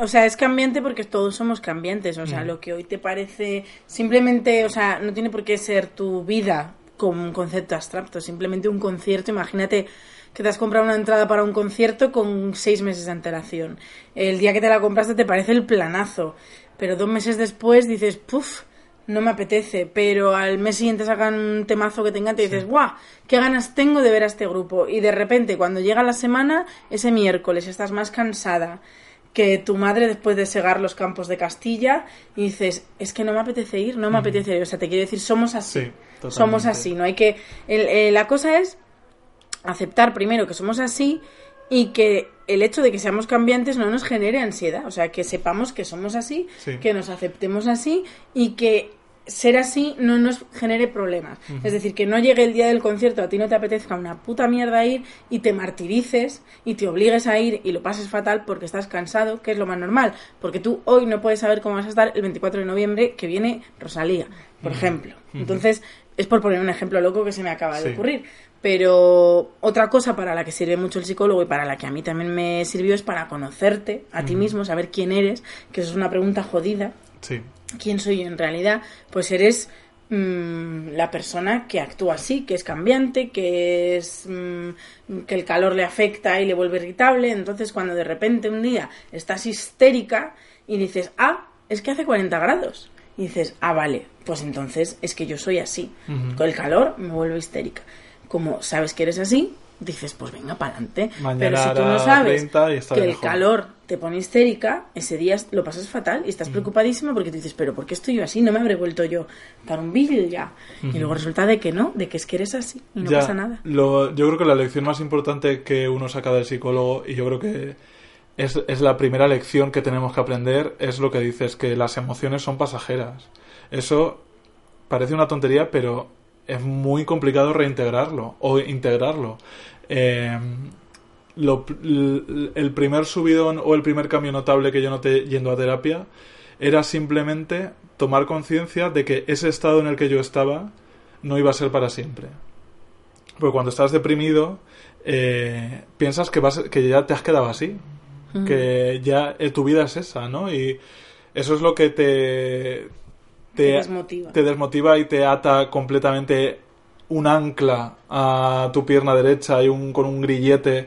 O sea, es cambiante porque todos somos cambiantes. O sea, Mm. lo que hoy te parece simplemente, o sea, no tiene por qué ser tu vida como un concepto abstracto. Simplemente un concierto. Imagínate que te has comprado una entrada para un concierto con seis meses de antelación. El día que te la compraste te parece el planazo. Pero dos meses después dices, puff, no me apetece. Pero al mes siguiente sacan un temazo que te encanta y dices, guau, qué ganas tengo de ver a este grupo. Y de repente, cuando llega la semana, ese miércoles estás más cansada que tu madre después de segar los campos de Castilla y dices, es que no me apetece ir, no me apetece ir. O sea, te quiero decir, somos así. Sí, somos así, no hay que... el- eh, la cosa es aceptar primero que somos así y que el hecho de que seamos cambiantes no nos genere ansiedad. O sea, que sepamos que somos así, Sí. que nos aceptemos así y que ser así no nos genere problemas. Es decir, que no llegue el día del concierto, a ti no te apetezca una puta mierda ir y te martirices y te obligues a ir y lo pases fatal porque estás cansado, que es lo más normal. Porque tú hoy no puedes saber cómo vas a estar el 24 de noviembre que viene Rosalía, por ejemplo. Entonces, es por poner un ejemplo loco que se me acaba de Sí. ocurrir. Pero otra cosa para la que sirve mucho el psicólogo y para la que a mí también me sirvió es para conocerte a ti mismo, saber quién eres, que eso es una pregunta jodida. Sí. ¿Quién soy yo en realidad? Pues eres mm, la persona que actúa así, que es cambiante, que es mm, que el calor le afecta y le vuelve irritable. Entonces, cuando de repente un día estás histérica y dices, ah, es que hace 40 grados. Y dices, ah, vale, pues entonces es que yo soy así. Con el calor me vuelvo histérica. Como sabes que eres así, dices, pues venga para adelante. Pero si tú no sabes 30 y estaré que el mejor. calor te pone histérica, ese día lo pasas fatal y estás preocupadísima porque te dices, pero ¿por qué estoy yo así? No me habré vuelto yo tan un bill ya. Y luego resulta de que no, de que es que eres así y no Ya, pasa nada. lo- yo creo que la lección más importante que uno saca del psicólogo, y yo creo que es, es la primera lección que tenemos que aprender, es lo que dices, que las emociones son pasajeras. Eso parece una tontería, pero es muy complicado reintegrarlo o integrarlo. Eh, lo- el primer subidón o el primer cambio notable que yo noté yendo a terapia era simplemente tomar conciencia de que ese estado en el que yo estaba no iba a ser para siempre. Porque cuando estás deprimido, eh, piensas que, vas, que ya te has quedado así, que ya eh, tu vida es esa, ¿no? Y eso es lo que te, Te desmotiva. te desmotiva y te ata completamente un ancla a tu pierna derecha y un, con un grillete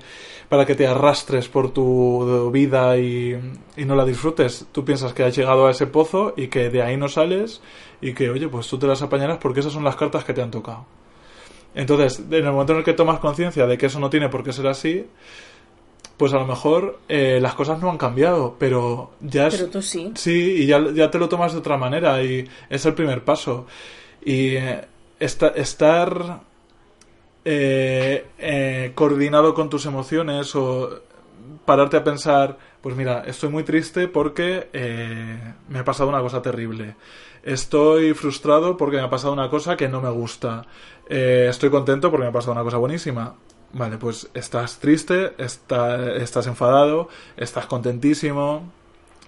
para que te arrastres por tu vida y, y no la disfrutes. Tú piensas que has llegado a ese pozo y que de ahí no sales y que, oye, pues tú te las apañarás porque esas son las cartas que te han tocado. Entonces, en el momento en el que tomas conciencia de que eso no tiene por qué ser así, pues a lo mejor eh, las cosas no han cambiado, pero ya es... Pero tú sí. Sí, y ya, ya te lo tomas de otra manera y es el primer paso. Y eh, esta- estar eh, eh, coordinado con tus emociones o pararte a pensar, pues mira, estoy muy triste porque eh, me ha pasado una cosa terrible. Estoy frustrado porque me ha pasado una cosa que no me gusta. Estoy contento porque me ha pasado una cosa buenísima. Vale, pues estás triste, está- estás enfadado, estás contentísimo,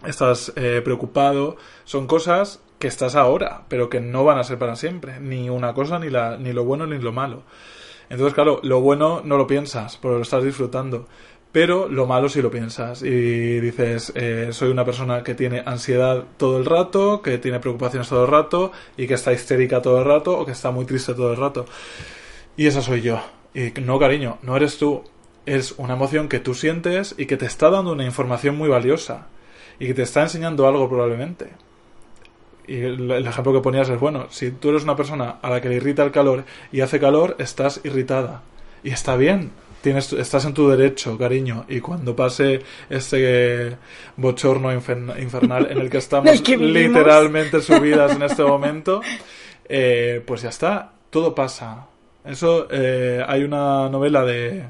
estás eh, preocupado. Son cosas que estás ahora, pero que no van a ser para siempre. Ni una cosa, ni, la, ni lo bueno, ni lo malo. Entonces, claro, lo bueno no lo piensas, porque lo estás disfrutando. Pero lo malo sí lo piensas. Y dices, eh, soy una persona que tiene ansiedad todo el rato, que tiene preocupaciones todo el rato, y que está histérica todo el rato, o que está muy triste todo el rato. Y esa soy yo. Y no, cariño, no eres tú. Es una emoción que tú sientes y que te está dando una información muy valiosa. Y que te está enseñando algo probablemente. Y el, ejemplo que ponías es bueno. Si tú eres una persona a la que le irrita el calor y hace calor, estás irritada. Y está bien. Tienes, estás en tu derecho, cariño. Y cuando pase este bochorno infer- infernal en el que estamos el que literalmente subidas en este momento, eh, pues ya está. Todo pasa. Eso, eh, hay una novela de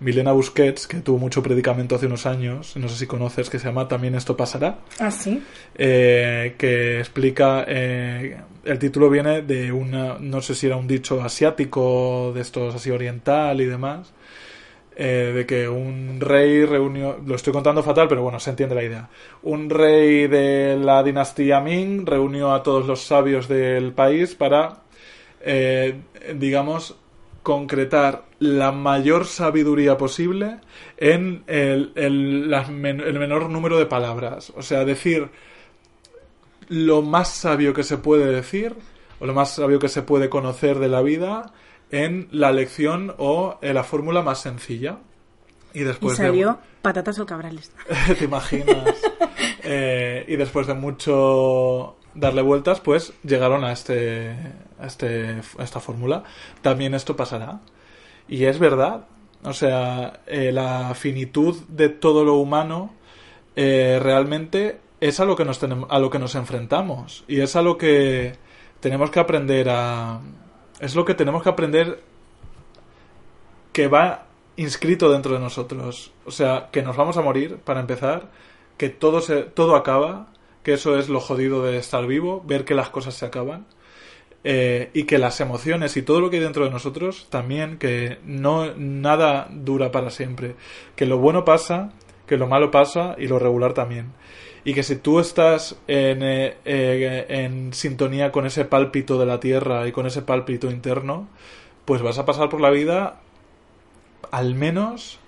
Milena Busquets que tuvo mucho predicamento hace unos años, no sé si conoces, que se llama También esto pasará, Ah, sí. eh, que explica, eh, el título viene de una, no sé si era un dicho asiático, de estos así oriental y demás, eh, de que un rey reunió, lo estoy contando fatal, pero bueno, se entiende la idea. Un rey de la dinastía Ming reunió a todos los sabios del país para, eh, digamos, concretar la mayor sabiduría posible en el, el- menor número de palabras. O sea, decir lo más sabio que se puede decir o lo más sabio que se puede conocer de la vida en la lección o en la fórmula más sencilla. Y Y después de- salió patatas o cabrales. ¿Te imaginas? Eh, y después de mucho darle vueltas, pues llegaron a este, este, esta fórmula. También esto pasará. Y es verdad. O sea, eh, la finitud de todo lo humano eh, realmente es a lo que nos tenemos, a lo que nos enfrentamos y es a lo que tenemos que aprender a es lo que tenemos que aprender que va inscrito dentro de nosotros. O sea, que nos vamos a morir, para empezar, que todo, se, todo acaba, que eso es lo jodido de estar vivo, ver que las cosas se acaban, eh, y que las emociones y todo lo que hay dentro de nosotros también, que no nada dura para siempre, que lo bueno pasa, que lo malo pasa y lo regular también. Y que si tú estás en, eh, eh, sintonía con ese pálpito de la tierra y con ese pálpito interno, pues vas a pasar por la vida al menos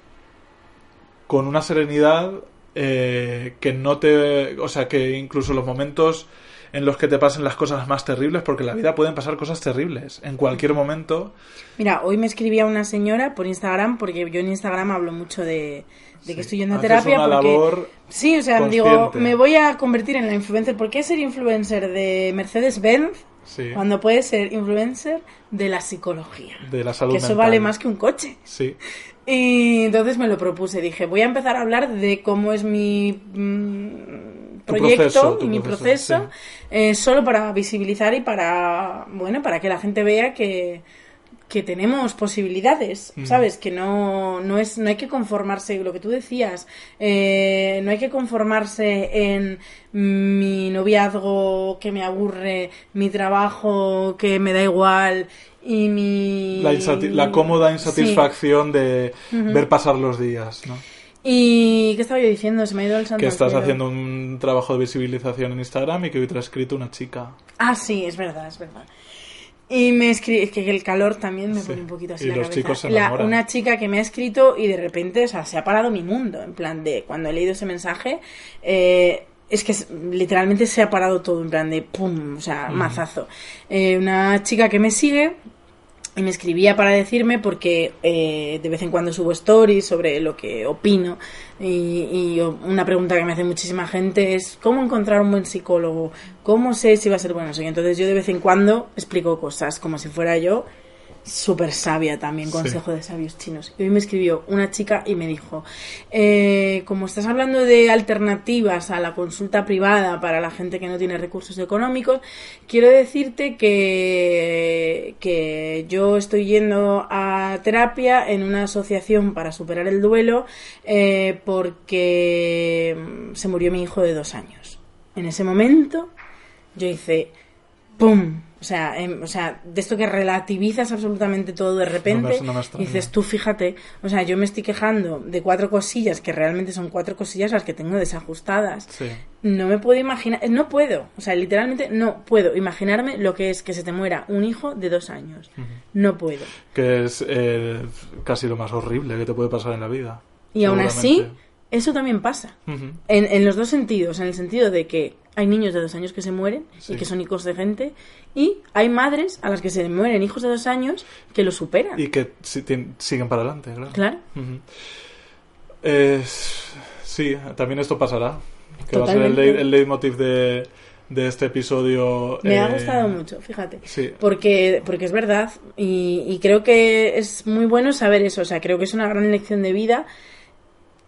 con una serenidad eh, que no te... O sea, que incluso los momentos en los que te pasen las cosas más terribles, porque en la vida pueden pasar cosas terribles. En cualquier momento... Mira, hoy me escribía una señora por Instagram, porque yo en Instagram hablo mucho de, de que estoy yendo a terapia. una porque, labor sí, o sea, digo, me voy a convertir en la influencer. ¿Por qué ser influencer de Mercedes-Benz Sí, cuando puedes ser influencer de la psicología? de la salud Que eso vale más que un coche. Sí, Y entonces me lo propuse. Dije, voy a empezar a hablar de cómo es mi mm, proyecto proceso, y mi proceso, proceso, eh, solo para visibilizar y para, bueno, para que la gente vea que, que tenemos posibilidades, Mm. ¿sabes? Que no, no, es, no hay que conformarse, lo que tú decías, eh, no hay que conformarse en mi noviazgo que me aburre, mi trabajo que me da igual y mi... la, cómoda Sí. insatisfacción de ver pasar los días, ¿no? ¿Y qué estaba yo diciendo? Se me ha ido el santo Que estás haciendo un trabajo de visibilización en Instagram y que hoy te ha escrito una chica. Ah, sí, es verdad, es verdad. Y me escribe, es que el calor también me Sí. pone un poquito así Y la los cabeza. chicos se La- una chica que me ha escrito y de repente, o sea, se ha parado mi mundo. En plan de, cuando he leído ese mensaje, eh, es que literalmente se ha parado todo, en plan de pum, o sea, mazazo. Eh, una chica que me sigue y me escribía para decirme porque eh, de vez en cuando subo stories sobre lo que opino y, y una pregunta que me hace muchísima gente es ¿cómo encontrar un buen psicólogo? ¿Cómo sé si va a ser bueno? Y entonces yo de vez en cuando explico cosas como si fuera yo súper sabia también, Sí. consejo de sabios chinos. Y hoy me escribió una chica y me dijo, eh, como estás hablando de alternativas a la consulta privada para la gente que no tiene recursos económicos, quiero decirte que, que yo estoy yendo a terapia en una asociación para superar el duelo eh, porque mm, se murió mi hijo de dos años. En ese momento yo hice ¡pum! O sea, em, o sea, de esto que relativizas absolutamente todo de repente no me y dices, tú fíjate, o sea, yo me estoy quejando de cuatro cosillas que realmente son cuatro cosillas las que tengo desajustadas. Sí. No me puedo imaginar, eh, no puedo, o sea, literalmente no puedo imaginarme lo que es que se te muera un hijo de dos años. No puedo. Que es eh, casi lo más horrible que te puede pasar en la vida. Y aún así, eso también pasa. En, en los dos sentidos, en el sentido de que hay niños de dos años que se mueren Sí. y que son hijos de gente, y hay madres a las que se mueren hijos de dos años que lo superan. Y que siguen para adelante, claro. Claro. Sí, también esto pasará. Que va a ser el, el leitmotiv de, de este episodio. Me ha eh, gustado mucho, fíjate. Sí. Porque, porque es verdad y, y creo que es muy bueno saber eso. O sea, creo que es una gran lección de vida.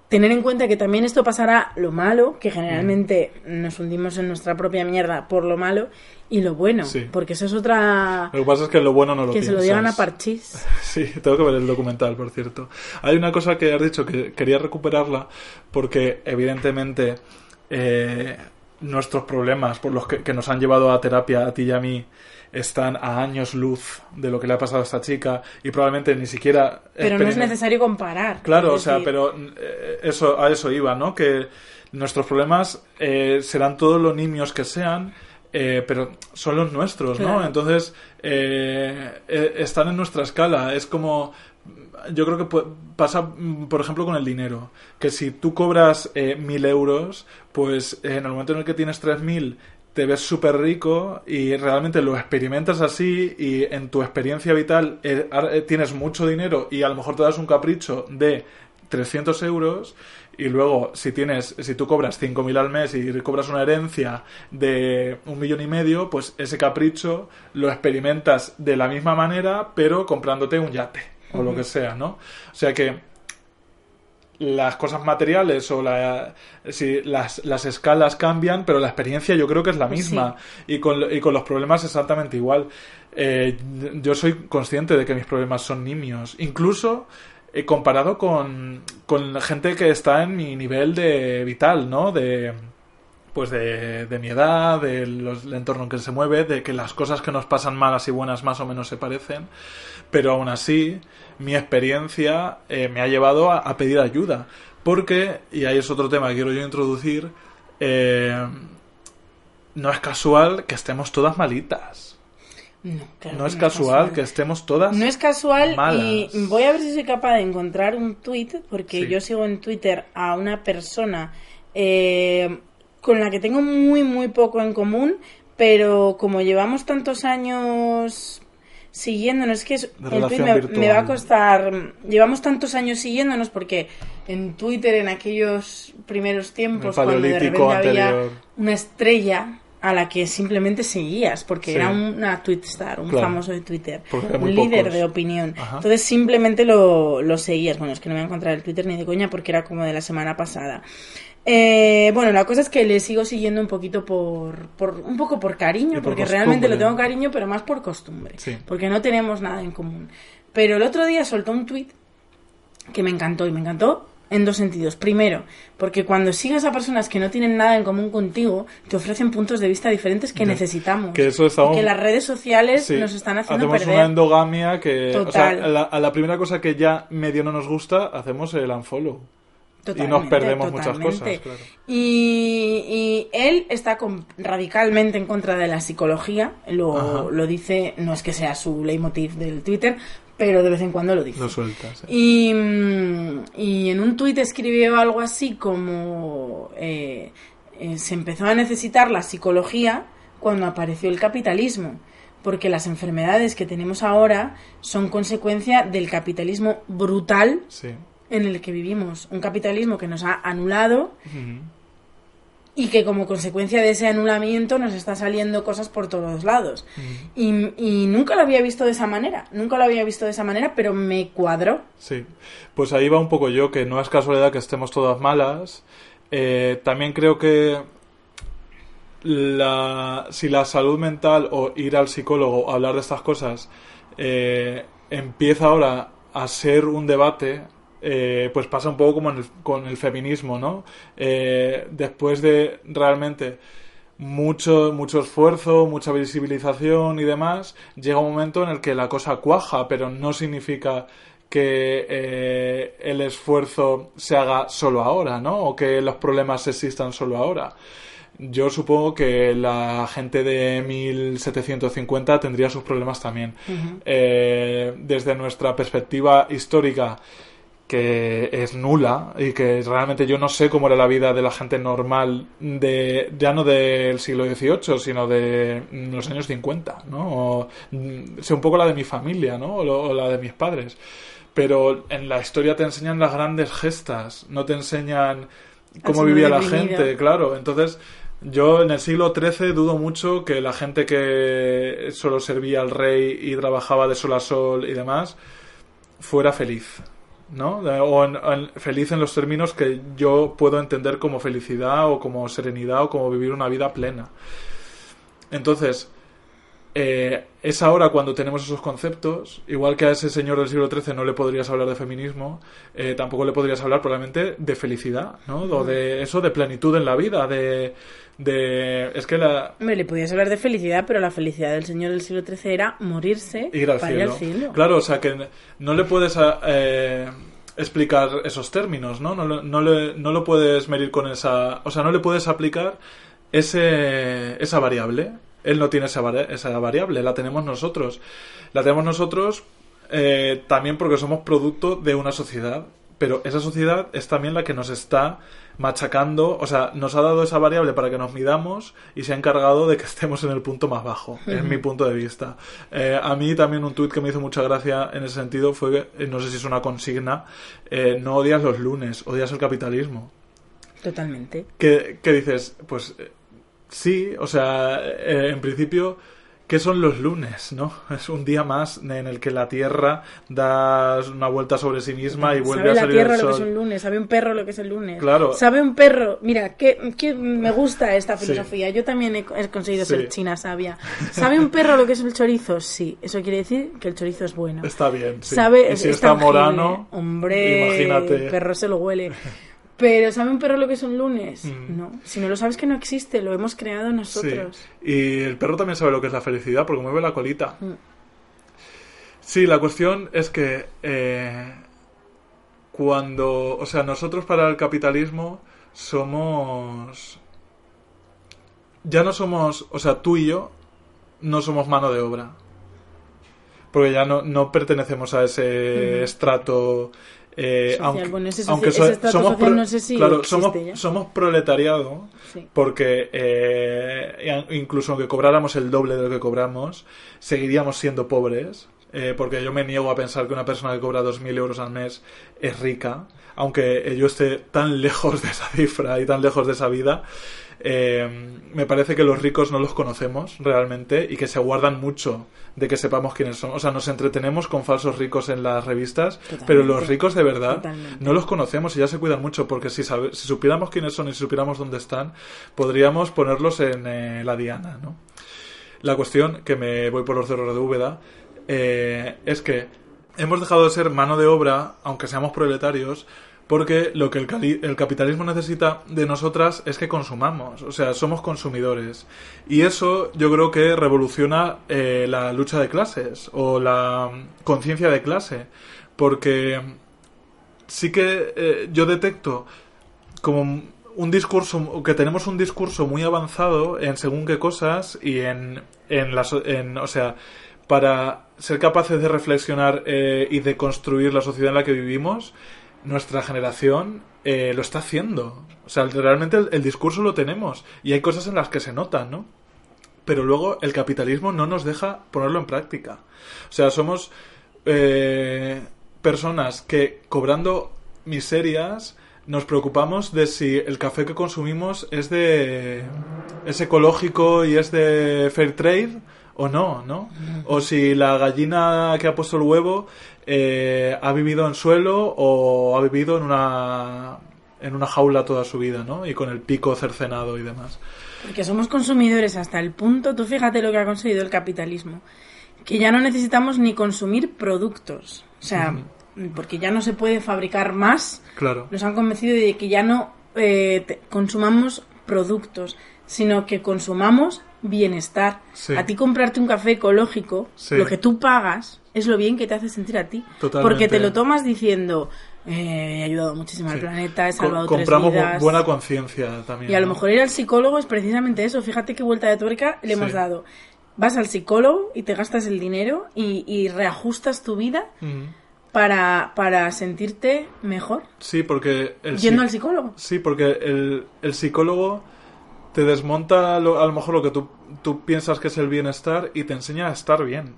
Tener en cuenta que también esto pasará lo malo, que generalmente nos hundimos en nuestra propia mierda por lo malo, y lo bueno, Sí. porque eso es otra... Lo que pasa es que lo bueno no lo que se lo digan a Parchís. Sí, tengo que ver el documental, por cierto. Hay una cosa que has dicho que quería recuperarla porque evidentemente eh, nuestros problemas por los que, que nos han llevado a terapia a ti y a mí están a años luz de lo que le ha pasado a esta chica y probablemente ni siquiera Pero no es necesario comparar. Claro, o sea, pero eh, eso a eso iba, ¿no? Que nuestros problemas eh, serán todos los niños que sean, eh, pero son los nuestros, ¿no? Claro. Entonces, eh, eh, están en nuestra escala. Es como. Yo creo que pasa, mm, por ejemplo, con el dinero. Que si tú cobras eh, mil euros, pues eh, en el momento en el que tienes tres mil te ves súper rico y realmente lo experimentas así y en tu experiencia vital eh, eh, tienes mucho dinero y a lo mejor te das un capricho de 300 euros y luego si tienes si tú cobras 5.000 al mes y cobras una herencia de un millón y medio pues ese capricho lo experimentas de la misma manera pero comprándote un yate o lo que sea no o sea que las cosas materiales o la, si las, las escalas cambian, pero la experiencia yo creo que es la misma. Y, con, y con los problemas exactamente igual. Eh, yo soy consciente de que mis problemas son nimios. Incluso eh, comparado con, con gente que está en mi nivel de vital, ¿no? De pues de, de mi edad, del entorno en que se mueve, de que las cosas que nos pasan malas y buenas más o menos se parecen, pero aún así mi experiencia eh, me ha llevado a, a, pedir ayuda, porque, y ahí es otro tema que quiero yo introducir, eh, no es casual que estemos todas malitas. No, claro no que es casual que estemos todas No es casual malas. y voy a ver si soy capaz de encontrar un tweet porque Sí. yo sigo en Twitter a una persona eh, con la que tengo muy muy poco en común, pero como llevamos tantos años siguiéndonos, es que es- el tweet me, me va a costar, llevamos tantos años siguiéndonos porque en Twitter en aquellos primeros tiempos cuando de repente había una estrella a la que simplemente seguías porque Sí. era una tweetstar, un Claro. famoso de Twitter, un líder pocos. de opinión. Ajá. Entonces simplemente lo, lo seguías. Bueno, es que no me voy a encontrar el Twitter ni de coña porque era como de la semana pasada. Eh, bueno, la cosa es que le sigo siguiendo un poquito por, por un poco por cariño, por porque costumbre. realmente lo tengo cariño, pero más por costumbre, Sí. porque no tenemos nada en común. Pero el otro día soltó un tweet que me encantó y me encantó en dos sentidos. Primero, porque cuando sigues a personas que no tienen nada en común contigo, te ofrecen puntos de vista diferentes que necesitamos. Que eso estamos- Y que las redes sociales Sí, nos están haciendo hacemos perder. una endogamia que o sea, Total. a la, a la primera cosa que ya medio no nos gusta hacemos el unfollow y nos Totalmente, perdemos muchas cosas claro. Y, y él está con- radicalmente en contra de la psicología. Lo, lo dice, no es que sea su leitmotiv del Twitter, pero de vez en cuando lo dice. lo sueltas sí. Y, mm, y en un tuit escribió algo así como eh, eh, se empezó a necesitar la psicología cuando apareció el capitalismo, porque las enfermedades que tenemos ahora son consecuencia del capitalismo brutal sí en el que vivimos. Un capitalismo que nos ha anulado y que como consecuencia de ese anulamiento nos está saliendo cosas por todos lados. Y, y nunca lo había visto de esa manera, nunca lo había visto de esa manera, pero me cuadró. Sí, pues ahí va un poco yo, que no es casualidad que estemos todas malas. Eh, también creo que la, si la salud mental o ir al psicólogo, hablar de estas cosas, eh, empieza ahora a ser un debate, eh, pues pasa un poco como en el- con el feminismo, ¿no? Eh, después de realmente mucho, mucho esfuerzo, mucha visibilización y demás, llega un momento en el que la cosa cuaja, pero no significa que eh, el esfuerzo se haga solo ahora, ¿no? O que los problemas existan solo ahora. Yo supongo que la gente de 1750 tendría sus problemas también. Eh, desde nuestra perspectiva histórica, que es nula y que realmente yo no sé cómo era la vida de la gente normal de ya no del siglo XVIII sino de los años 50 ¿no? O, mm, sé un poco la de mi familia ¿no? o, lo- o la de mis padres pero en la historia te enseñan las grandes gestas no te enseñan cómo vivía la gente claro entonces yo en el siglo XIII dudo mucho que la gente que solo servía al rey y trabajaba de sol a sol y demás fuera feliz, ¿no? O en- en- feliz en los términos que yo puedo entender como felicidad o como serenidad o como vivir una vida plena. Entonces, eh, es ahora cuando tenemos esos conceptos, igual que a ese señor del siglo XIII no le podrías hablar de feminismo, eh, tampoco le podrías hablar probablemente de felicidad, ¿no? O de eso, de plenitud en la vida, de... de es que la, Hombre, le podías hablar de felicidad, pero la felicidad del señor del siglo XIII era morirse ir al para cielo. ir al cielo. Claro, o sea que no le puedes eh, explicar esos términos, ¿no? No, lo- no, le- no lo puedes medir con esa... O sea, no le puedes aplicar ese, esa variable. Él no tiene esa, vari- esa variable, la tenemos nosotros. La tenemos nosotros eh, también porque somos producto de una sociedad, pero esa sociedad es también la que nos está machacando, o sea, nos ha dado esa variable para que nos midamos y se ha encargado de que estemos en el punto más bajo, es mi punto de vista. Eh, a mí también un tuit que me hizo mucha gracia en ese sentido fue, que, eh, no sé si es una consigna, eh, no odias los lunes, odias el capitalismo. Totalmente. ¿Qué, qué dices? Pues sí, o sea, eh, en principio, ¿qué son los lunes? ¿No? Es un día más en el que la Tierra da una vuelta sobre sí misma y vuelve ¿Sabe a la salir tierra el lo que es un lunes? ¿Sabe un perro lo que es el lunes? Claro. ¿Sabe un perro? Mira, que, que me gusta esta filosofía. Yo también he, he conseguido Sí. ser china sabia. ¿Sabe un perro lo que es el chorizo? Sí. Eso quiere decir que el chorizo es bueno. Está bien, sí. ¿Sabe? y si es está morano, Hombre, imagínate. el perro se lo huele. Pero ¿sabe un perro lo que es un lunes? Mm. No. Si no lo sabes que no existe, lo hemos creado Sí. nosotros. Y el perro también sabe lo que es la felicidad porque mueve la colita. Mm. Sí, la cuestión es que eh, cuando, o sea, nosotros para el capitalismo somos, ya no somos, o sea, tú y yo no somos mano de obra. Porque ya no, no pertenecemos a ese estrato. Eh, Social. aunque, Bueno, ese aunque so- somos social no sé si claro, somos, somos proletariado, Sí. porque eh, incluso aunque cobráramos el doble de lo que cobramos, seguiríamos siendo pobres. eh, porque yo me niego a pensar que una persona que cobra 2.000 euros al mes es rica, aunque yo esté tan lejos de esa cifra y tan lejos de esa vida. Eh, me parece que los ricos no los conocemos realmente y que se guardan mucho de que sepamos quiénes son. O sea, nos entretenemos con falsos ricos en las revistas, pero los ricos de verdad Totalmente. no los conocemos y ya se cuidan mucho porque si, sabe- si supiéramos quiénes son y si supiéramos dónde están, podríamos ponerlos en eh, la diana, ¿no? La cuestión, que me voy por los cerros de Úbeda, eh, es que hemos dejado de ser mano de obra, aunque seamos proletarios, porque lo que el, el capitalismo necesita de nosotras es que consumamos, o sea, somos consumidores. Y eso yo creo que revoluciona eh, la lucha de clases o la mm, conciencia de clase, porque sí que eh, yo detecto como un discurso que tenemos un discurso muy avanzado en según qué cosas y en en la so- en o sea para ser capaces de reflexionar eh, y de construir la sociedad en la que vivimos nuestra generación eh, lo está haciendo o sea realmente el, discurso lo tenemos y hay cosas en las que se notan no pero luego el capitalismo no nos deja ponerlo en práctica. O sea, somos eh, personas que cobrando miserias nos preocupamos de si el café que consumimos es de es ecológico y es de fair trade o no, ¿no? O si la gallina que ha puesto el huevo eh, ha vivido en suelo o ha vivido en una en una jaula toda su vida, ¿no? Y con el pico cercenado y demás. Porque somos consumidores hasta el punto, tú fíjate lo que ha conseguido el capitalismo, que ya no necesitamos ni consumir productos. O sea, porque ya no se puede fabricar más, Claro. nos han convencido de que ya no eh, te- consumamos productos, sino que consumamos bienestar. Sí. A ti comprarte un café ecológico, Sí. lo que tú pagas es lo bien que te hace sentir a ti. Totalmente. Porque te lo tomas diciendo, eh, he ayudado muchísimo al planeta, he Co- salvado tres compramos bu- vidas. buena conciencia también. Y a lo mejor ir al psicólogo es precisamente eso. Fíjate qué vuelta de tuerca le hemos dado. Vas al psicólogo y te gastas el dinero y, y reajustas tu vida para, para sentirte mejor Sí, porque el yendo al psicólogo. Sí, porque el, el psicólogo te desmonta lo- a lo mejor lo que tú, tú piensas que es el bienestar y te enseña a estar bien,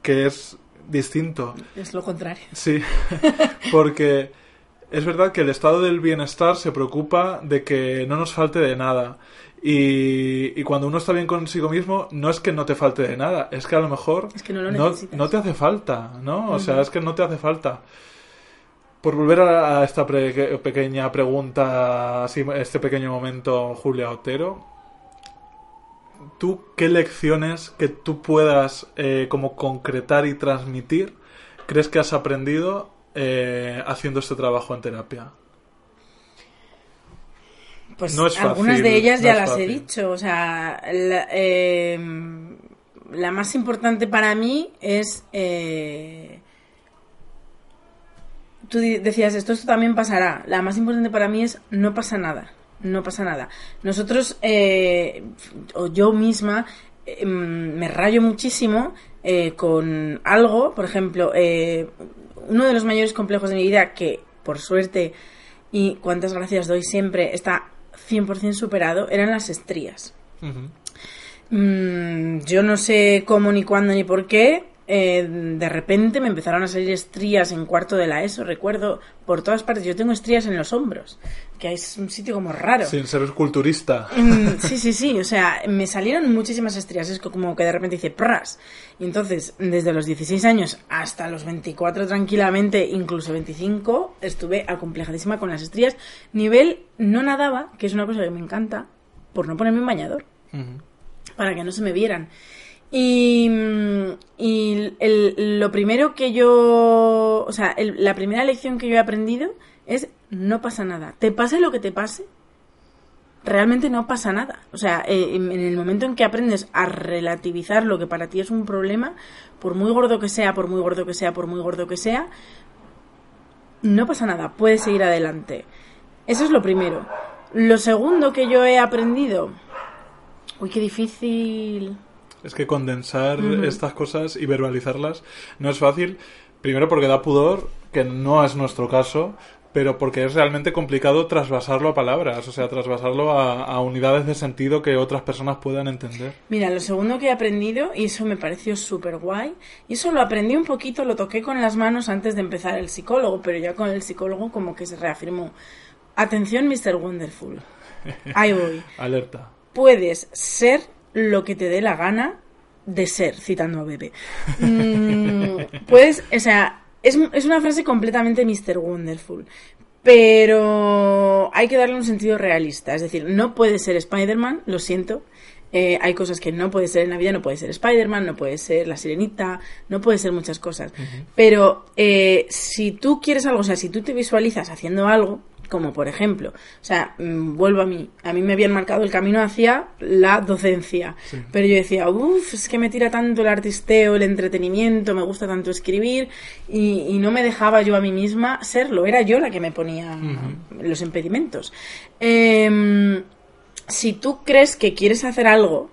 que es distinto. Es lo contrario. Sí, porque es verdad que el estado del bienestar se preocupa de que no nos falte de nada. Y, y cuando uno está bien consigo mismo, no es que no te falte de nada, es que a lo mejor Es que no lo no, necesitas. no te hace falta, ¿no? O sea, es que no te hace falta. Por volver a, esta pre- pequeña pregunta, este pequeño momento, Julia Otero, ¿tú qué lecciones que tú puedas eh, como concretar y transmitir crees que has aprendido eh, haciendo este trabajo en terapia? Pues No es fácil, algunas de ellas ya las he dicho. O sea, la, eh, la más importante para mí es... eh, tú decías esto, esto también pasará. La más importante para mí es no pasa nada. No pasa nada. Nosotros, eh, o yo misma, eh, me rayo muchísimo eh, con algo, por ejemplo, eh, uno de los mayores complejos de mi vida que, por suerte, y cuántas gracias doy siempre, está 100% superado, eran las estrías. Mm, yo no sé cómo, ni cuándo, ni por qué, eh, de repente me empezaron a salir estrías en cuarto de la ESO, recuerdo, por todas partes. Yo tengo estrías en los hombros, que es un sitio como raro. Sin ser culturista. Mm, sí, sí, sí, o sea, me salieron muchísimas estrías, es como que de repente dice pras. Y entonces, desde los 16 años hasta los 24 tranquilamente, incluso 25, estuve acomplejadísima con las estrías. Nivel no nadaba, que es una cosa que me encanta, por no ponerme un bañador, para que no se me vieran. Y, y el, lo primero que yo, o sea, la primera lección que yo he aprendido es no pasa nada. Te pase lo que te pase, realmente no pasa nada. O sea, eh, en, el momento en que aprendes a relativizar lo que para ti es un problema, por muy gordo que sea, por muy gordo que sea, por muy gordo que sea, no pasa nada, puedes seguir adelante. Eso es lo primero. Lo segundo que yo he aprendido, uy, qué difícil. Es que condensar estas cosas y verbalizarlas no es fácil. Primero porque da pudor, que no es nuestro caso, pero porque es realmente complicado trasvasarlo a palabras, o sea, trasvasarlo a, unidades de sentido que otras personas puedan entender. Mira, lo segundo que he aprendido, y eso me pareció súper guay, y eso lo aprendí un poquito, lo toqué con las manos antes de empezar el psicólogo, pero ya con el psicólogo como que se reafirmó. Atención, Mr. Wonderful. Ahí voy. Alerta. Puedes ser lo que te dé la gana de ser, citando a Bebe. Mm, puedes, o sea, es, es una frase completamente Mr. Wonderful. Pero hay que darle un sentido realista. Es decir, no puede ser Spider-Man, lo siento. Eh, hay cosas que no puede ser en la vida, no puede ser Spider-Man, no puede ser la sirenita, no puede ser muchas cosas. Pero eh, si tú quieres algo, o sea, si tú te visualizas haciendo algo, como por ejemplo, o sea, mm, vuelvo a mí, a mí me habían marcado el camino hacia la docencia, pero yo decía, uff, es que me tira tanto el artisteo, el entretenimiento, me gusta tanto escribir y, no me dejaba yo a mí misma serlo, era yo la que me ponía los impedimentos. Em, si tú crees que quieres hacer algo,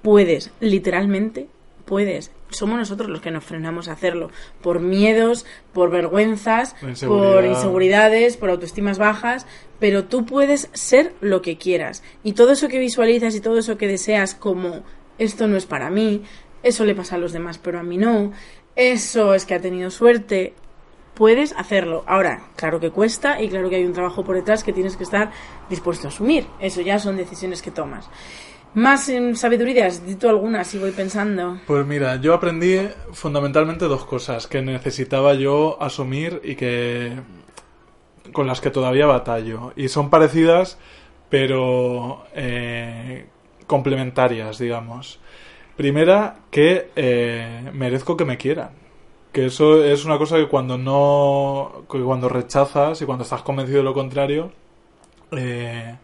puedes, literalmente, puedes somos nosotros los que nos frenamos a hacerlo por miedos, por vergüenzas, por inseguridades, por autoestimas bajas, pero tú puedes ser lo que quieras y todo eso que visualizas y todo eso que deseas como esto no es para mí, eso le pasa a los demás, pero a mí no, eso es que ha tenido suerte, puedes hacerlo. Ahora, claro que cuesta y claro que hay un trabajo por detrás que tienes que estar dispuesto a asumir. Eso ya son decisiones que tomas. Más en sabiduría, has dicho alguna, si voy pensando. Pues mira, yo aprendí fundamentalmente dos cosas que necesitaba yo asumir y que con las que todavía batallo. Y son parecidas, pero eh, complementarias, digamos. Primera, que eh, merezco que me quieran. Que eso es una cosa que cuando no. que cuando rechazas y cuando estás convencido de lo contrario. Eh,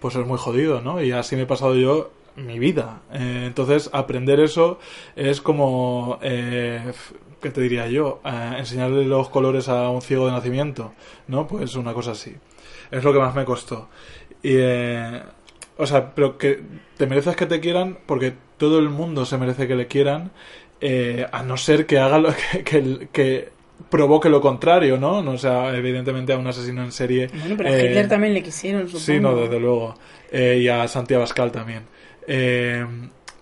pues es muy jodido, ¿no? Y así me he pasado yo mi vida. Eh, entonces, aprender eso es como, eh, ¿qué te diría yo? Eh, enseñarle los colores a un ciego de nacimiento, ¿no? Pues una cosa así. Es lo que más me costó. Y, eh, o sea, pero que te mereces que te quieran porque todo el mundo se merece que le quieran, a no ser que haga lo que, que provoque lo contrario, ¿no? O sea, evidentemente a un asesino en serie. Bueno, pero a Hitler eh, también le quisieron, supongo. Sí, no, desde luego. Eh, y a Santiago Abascal también. Eh,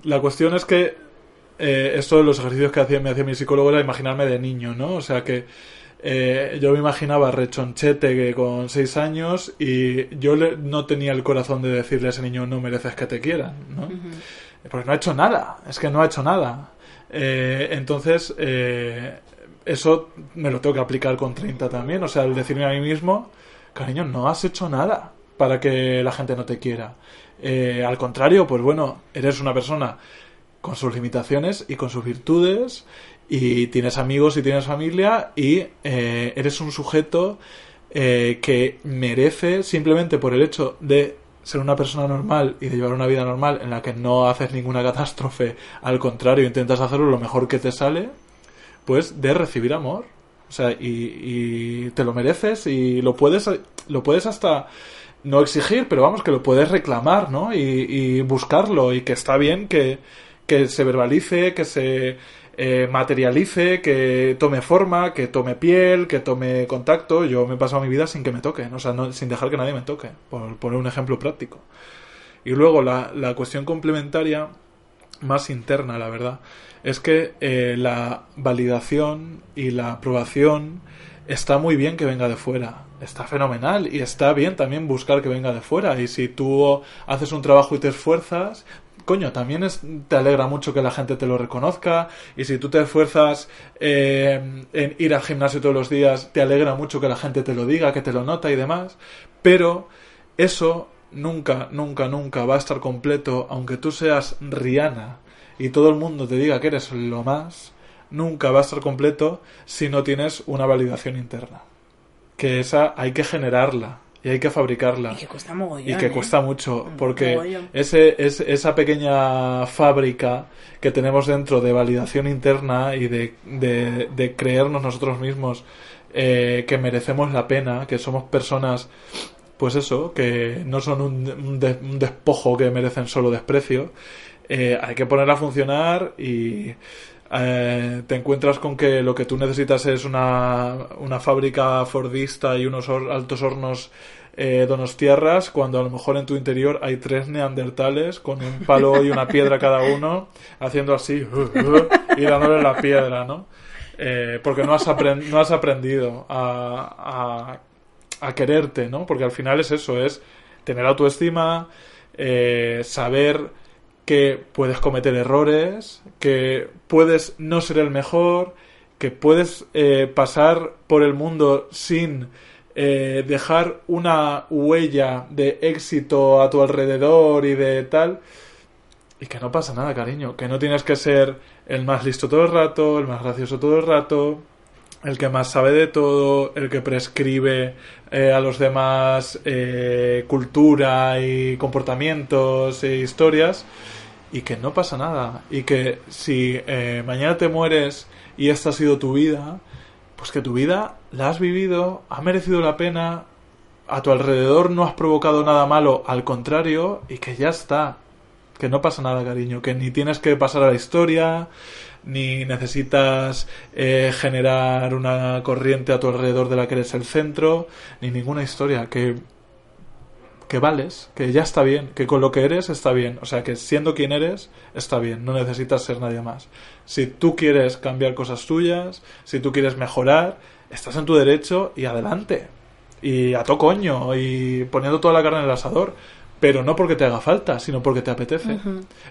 la cuestión es que esto de los ejercicios que hacía, me hacía mi psicólogo era imaginarme de niño, ¿no? O sea que yo me imaginaba rechonchete con seis años y yo no tenía el corazón de decirle a ese niño no mereces que te quieran, ¿no? Porque no ha hecho nada, es que no ha hecho nada. entonces, eso me lo tengo que aplicar con 30 también. O sea, el decirme a mí mismo, cariño, no has hecho nada para que la gente no te quiera. Eh, al contrario, pues bueno, eres una persona con sus limitaciones y con sus virtudes y tienes amigos y tienes familia y eh, eres un sujeto eh, que merece simplemente por el hecho de ser una persona normal y de llevar una vida normal en la que no haces ninguna catástrofe, al contrario, intentas hacerlo lo mejor que te sale, pues de recibir amor. O sea, y, te lo mereces y lo puedes, lo puedes hasta no exigir, pero vamos, que lo puedes reclamar, ¿no? Y, y buscarlo y que está bien que, que se verbalice, que se eh, materialice, que tome forma, que tome piel, que tome contacto. Yo me he pasado mi vida sin que me toquen, o sea, no, sin dejar que nadie me toque, por poner un ejemplo práctico. Y luego la, la cuestión complementaria, más interna, la verdad, es que eh, la validación y la aprobación está muy bien que venga de fuera, está fenomenal y está bien también buscar que venga de fuera. Y si tú haces un trabajo y te esfuerzas, coño, también es, te alegra mucho que la gente te lo reconozca. Y si tú te esfuerzas eh, en ir al gimnasio todos los días, te alegra mucho que la gente te lo diga, que te lo nota y demás, pero eso nunca, nunca, nunca va a estar completo, aunque tú seas Rihanna y todo el mundo te diga que eres lo más, nunca va a estar completo si no tienes una validación interna. Que esa hay que generarla y hay que fabricarla. Y que cuesta mogollón. Y que ¿eh? cuesta mucho, porque Mogollón. ese, es, esa pequeña fábrica que tenemos dentro de validación interna y de, de, de creernos nosotros mismos eh, que merecemos la pena, que somos personas, pues eso, que no son un, un de- un despojo que merecen solo desprecio, eh, hay que ponerla a funcionar y eh, te encuentras con que lo que tú necesitas es una, una fábrica fordista y unos hor- altos hornos eh, donostiarras, cuando a lo mejor en tu interior hay tres neandertales con un palo y una piedra cada uno, haciendo así uh, uh, y dándole la piedra, ¿no? Eh, porque no has, no has aprendido a, a, a quererte, ¿no? Porque al final es eso, es tener autoestima, eh, saber que puedes cometer errores, que puedes no ser el mejor, que puedes eh, pasar por el mundo sin eh, dejar una huella de éxito a tu alrededor y de tal. Y que no pasa nada, cariño. Que no tienes que ser el más listo todo el rato, el más gracioso todo el rato, el que más sabe de todo, el que prescribe eh, a los demás eh, cultura y comportamientos e historias. Y que no pasa nada. Y que si eh, mañana te mueres y esta ha sido tu vida, pues que tu vida la has vivido, ha merecido la pena, a tu alrededor no has provocado nada malo, al contrario, y que ya está. Que no pasa nada, cariño, que ni tienes que pasar a la historia, ni necesitas eh, generar una corriente a tu alrededor de la que eres el centro, ni ninguna historia, que que vales, que ya está bien, que con lo que eres está bien, o sea que siendo quien eres está bien, no necesitas ser nadie más. Si tú quieres cambiar cosas tuyas, si tú quieres mejorar, estás en tu derecho y adelante. Y a to coño, y poniendo toda la carne en el asador, pero no porque te haga falta, sino porque te apetece.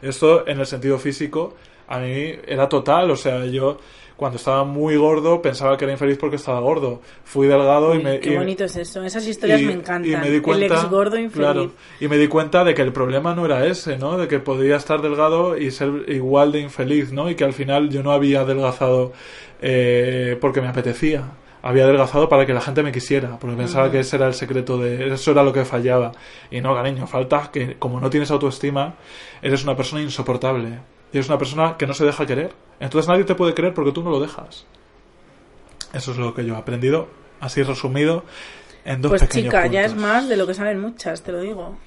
Esto en el sentido físico a mí era total, o sea, yo cuando estaba muy gordo pensaba que era infeliz porque estaba gordo. Fui delgado Uy, y me qué y- bonito es eso. Esas historias y- me encantan. y me di cuenta, el ex gordo infeliz. claro, y me di cuenta de que el problema no era ese, ¿no? De que podía estar delgado y ser igual de infeliz, ¿no? Y que al final yo no había adelgazado eh, porque me apetecía. Había adelgazado para que la gente me quisiera, porque pensaba que ese era el secreto de... Eso era lo que fallaba. Y no, cariño, falta que como no tienes autoestima, eres una persona insoportable. Y eres una persona que no se deja querer. Entonces nadie te puede querer porque tú no lo dejas. Eso es lo que yo he aprendido, así resumido, en dos Pues pequeños chica, ya es más de lo que saben muchas, te lo digo.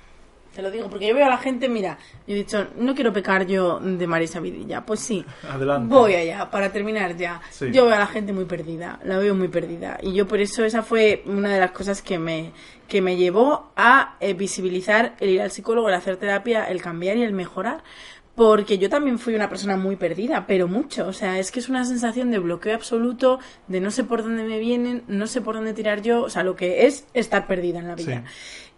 Te lo digo, porque yo veo a la gente, mira, yo he dicho, no quiero pecar yo de Marisa Vidilla. Pues sí, Adelante. voy allá, para terminar ya. Sí. Yo veo a la gente muy perdida, la veo muy perdida. Y yo por eso esa fue una de las cosas que me, que me llevó a eh, visibilizar el ir al psicólogo, el hacer terapia, el cambiar y el mejorar. Porque yo también fui una persona muy perdida, pero mucho. O sea, es que es una sensación de bloqueo absoluto, de no sé por dónde me vienen, no sé por dónde tirar yo. O sea, lo que es estar perdida en la vida.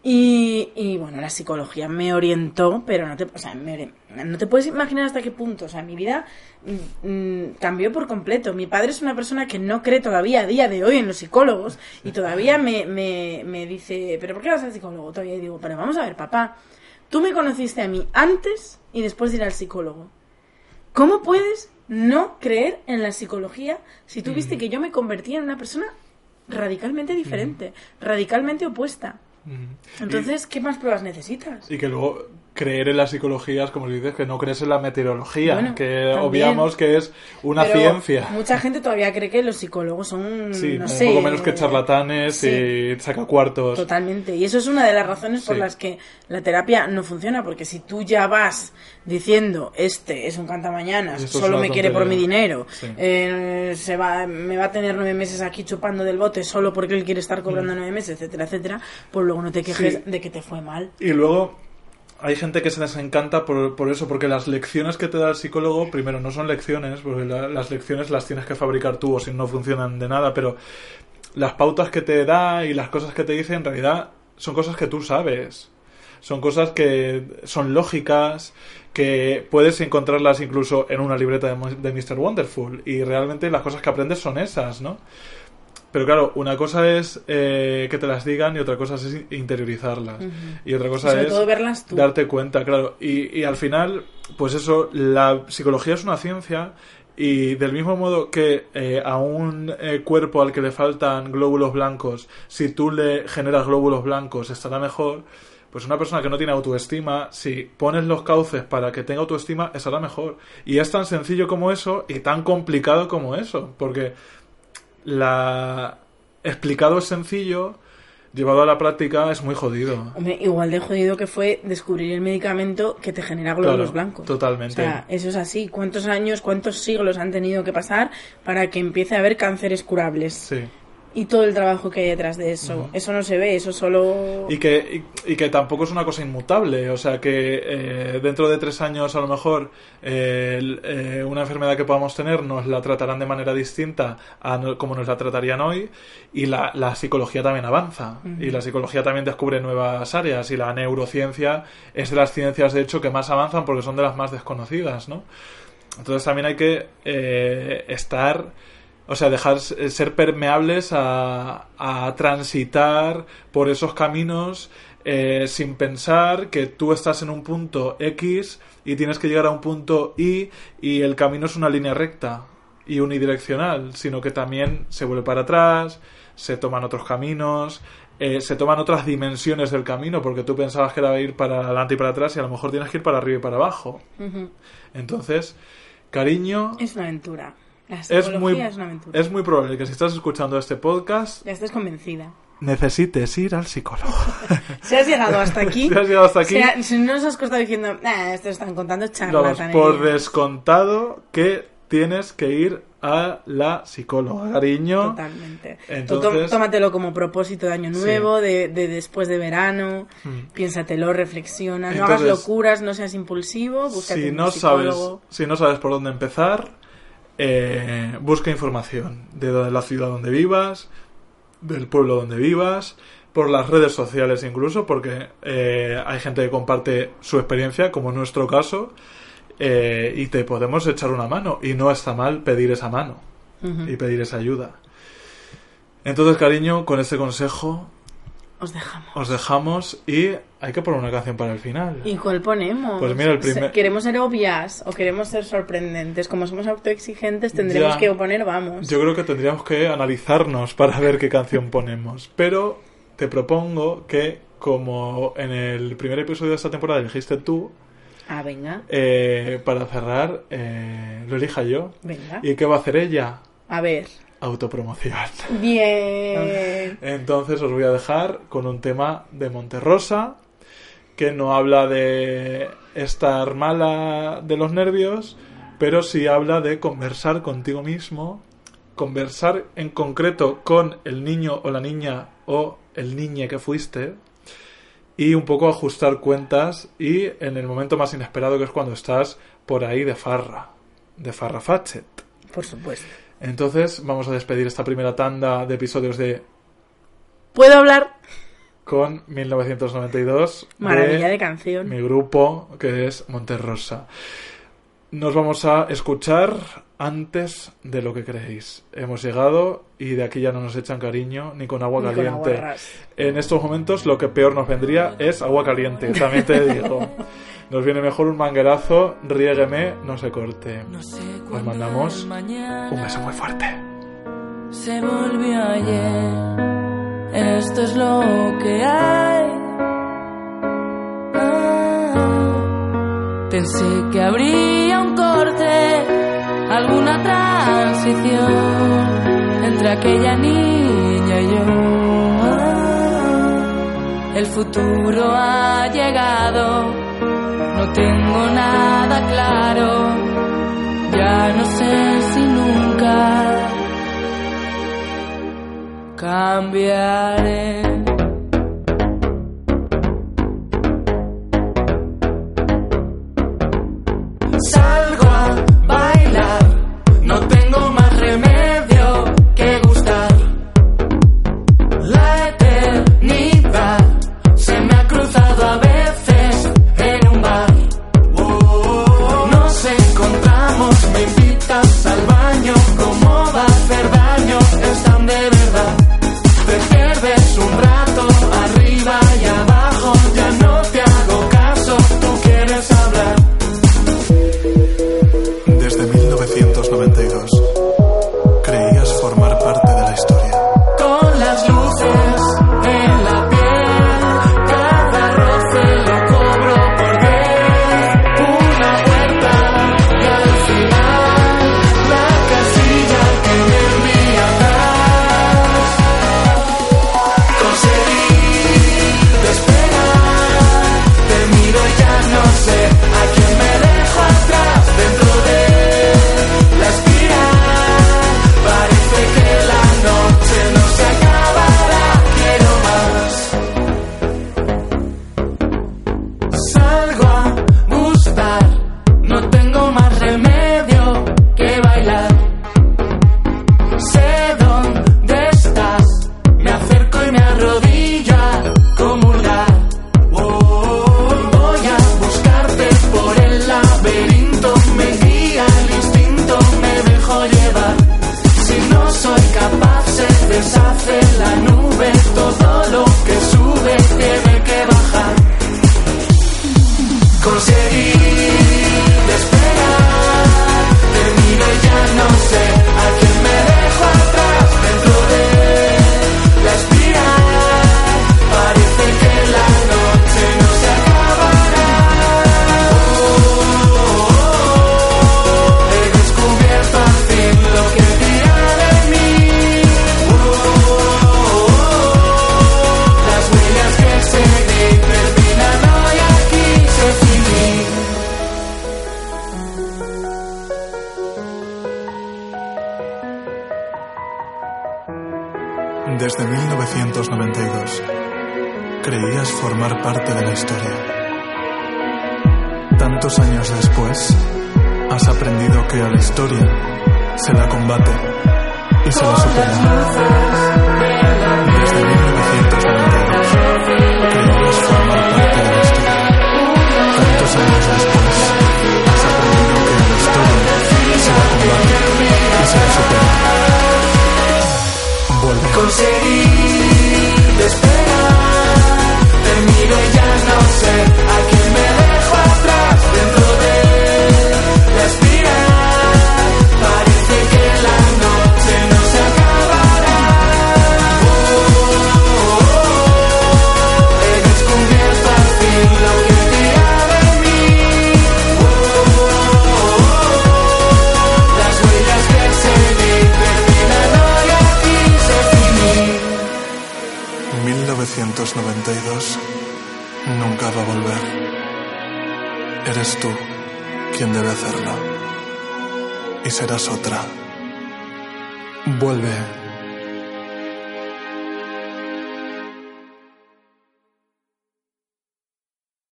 Y, y, bueno, la psicología me orientó, pero no te, o sea, me no te puedes imaginar hasta qué punto. O sea, mi vida mm, mm, cambió por completo. Mi padre es una persona que no cree todavía a día de hoy en los psicólogos y todavía me, me, me dice, ¿pero por qué vas al psicólogo? Todavía y digo, pero vamos a ver, papá, tú me conociste a mí antes y después de ir al psicólogo. ¿Cómo puedes no creer en la psicología si tú viste que yo me convertía en una persona radicalmente diferente, radicalmente opuesta? Entonces, ¿qué más pruebas necesitas? Y, y que luego creer en la psicología es como si dices que no crees en la meteorología, Bueno, que también. obviamos que es una Pero ciencia. Mucha gente todavía cree que los psicólogos son, Sí, no un sé, poco menos que charlatanes sí. y sacacuartos. Totalmente. Y eso es una de las razones por Sí. las que la terapia no funciona, porque si tú ya vas diciendo, este es un cantamañanas, Esto es solo me quiere por mi tontería". dinero, eh, se va, me va a tener nueve meses aquí chupando del bote solo porque él quiere estar cobrando nueve meses, etcétera, etcétera, pues luego no te quejes Mm. De que te fue mal. Y luego hay gente que se les encanta por, por eso, porque las lecciones que te da el psicólogo, primero, no son lecciones, porque la- las lecciones las tienes que fabricar tú o si no funcionan de nada, pero las pautas que te da y las cosas que te dice en realidad son cosas que tú sabes. Son cosas que son lógicas, que puedes encontrarlas incluso en una libreta de, de Mr. Wonderful. Y realmente las cosas que aprendes son esas, ¿no? Pero claro, una cosa es eh, que te las digan y otra cosa es interiorizarlas. Y otra cosa Sobre es todo verlas tú. darte cuenta, claro. Y, y al final, pues eso, la psicología es una ciencia y del mismo modo que eh, a un eh, cuerpo al que le faltan glóbulos blancos, si tú le generas glóbulos blancos estará mejor, pues una persona que no tiene autoestima, si pones los cauces para que tenga autoestima, estará mejor. Y es tan sencillo como eso y tan complicado como eso, porque la explicado es sencillo, llevado a la práctica es muy jodido. Hombre, igual de jodido que fue descubrir el medicamento que te genera glóbulos Claro, blancos. totalmente. O sea, eso es así. ¿Cuántos años, cuántos siglos han tenido que pasar para que empiece a haber cánceres curables? Sí. Y todo el trabajo que hay detrás de eso. Eso no se ve, eso solo... Y que, y, y que tampoco es una cosa inmutable. O sea, que eh, dentro de tres años, a lo mejor, eh, el- eh, una enfermedad que podamos tener nos la tratarán de manera distinta a no- como nos la tratarían hoy. Y la, la psicología también avanza. Y la psicología también descubre nuevas áreas. Y la neurociencia es de las ciencias, de hecho, que más avanzan porque son de las más desconocidas, ¿no? Entonces también hay que eh, estar, o sea, dejar s- ser permeables a, a transitar por esos caminos eh, sin pensar que tú estás en un punto X y tienes que llegar a un punto Y y el camino es una línea recta y unidireccional, sino que también se vuelve para atrás, se toman otros caminos, eh, se toman otras dimensiones del camino, porque tú pensabas que era ir para adelante y para atrás y a lo mejor tienes que ir para arriba y para abajo. Entonces, cariño, Es una aventura. La es muy, es una aventura. es muy probable que si estás escuchando este podcast Ya estás convencida. necesites ir al psicólogo. Si has llegado hasta aquí... Si has llegado hasta aquí- Si, ha- si no nos has costado diciendo, esto están contando charlatanerías. por descontado que tienes que ir a la psicóloga, cariño. Totalmente. Entonces- Tó- Tómatelo como propósito de año Sí. nuevo, de, de después de verano. Mm. Piénsatelo, reflexiona. no hagas locuras, no seas impulsivo. Búscate Si un no, sabes, si no sabes por dónde empezar, eh, busca información de la ciudad donde vivas, del pueblo donde vivas, por las redes sociales incluso, porque eh, hay gente que comparte su experiencia, como en nuestro caso, eh, y te podemos echar una mano. Y no está mal pedir esa mano y pedir esa ayuda. Entonces, cariño, con este consejo Os dejamos. os dejamos y hay que poner una canción para el final. ¿Y cuál ponemos? Pues mira, el primer- ¿Queremos ser obvias o queremos ser sorprendentes? Como somos autoexigentes, tendremos Ya. que poner vamos. Yo creo que tendríamos que analizarnos para ver qué canción ponemos. Pero te propongo que, como en el primer episodio de esta temporada elegiste tú, Ah, venga, eh, para cerrar, eh, lo elija yo. venga. ¿Y qué va a hacer ella? A ver. Autopromoción. Bien. Entonces os voy a dejar con un tema de Monterrosa que no habla de estar mala de los nervios, pero sí habla de conversar contigo mismo, conversar en concreto con el niño o la niña o el niñe que fuiste y un poco ajustar cuentas y en el momento más inesperado que es cuando estás por ahí de farra, de farra fachet. Por supuesto. Entonces vamos a despedir esta primera tanda de episodios de ¿Puedo hablar? con 1992 Maravilla de canción. mi grupo que es Monterrosa. Nos vamos a escuchar antes de lo que creéis. Hemos llegado y de aquí ya no nos echan cariño ni con agua Ni con caliente. en estos momentos lo que peor nos vendría es agua caliente, también te digo. Nos viene mejor un manguerazo, riégueme, no se corte. Os mandamos un beso muy fuerte. Se volvió ayer, esto es lo que hay. Ah, pensé que habría un corte, alguna transición entre aquella niña y yo. Ah, el futuro ha llegado no tengo nada claro, ya no sé si nunca cambiaré.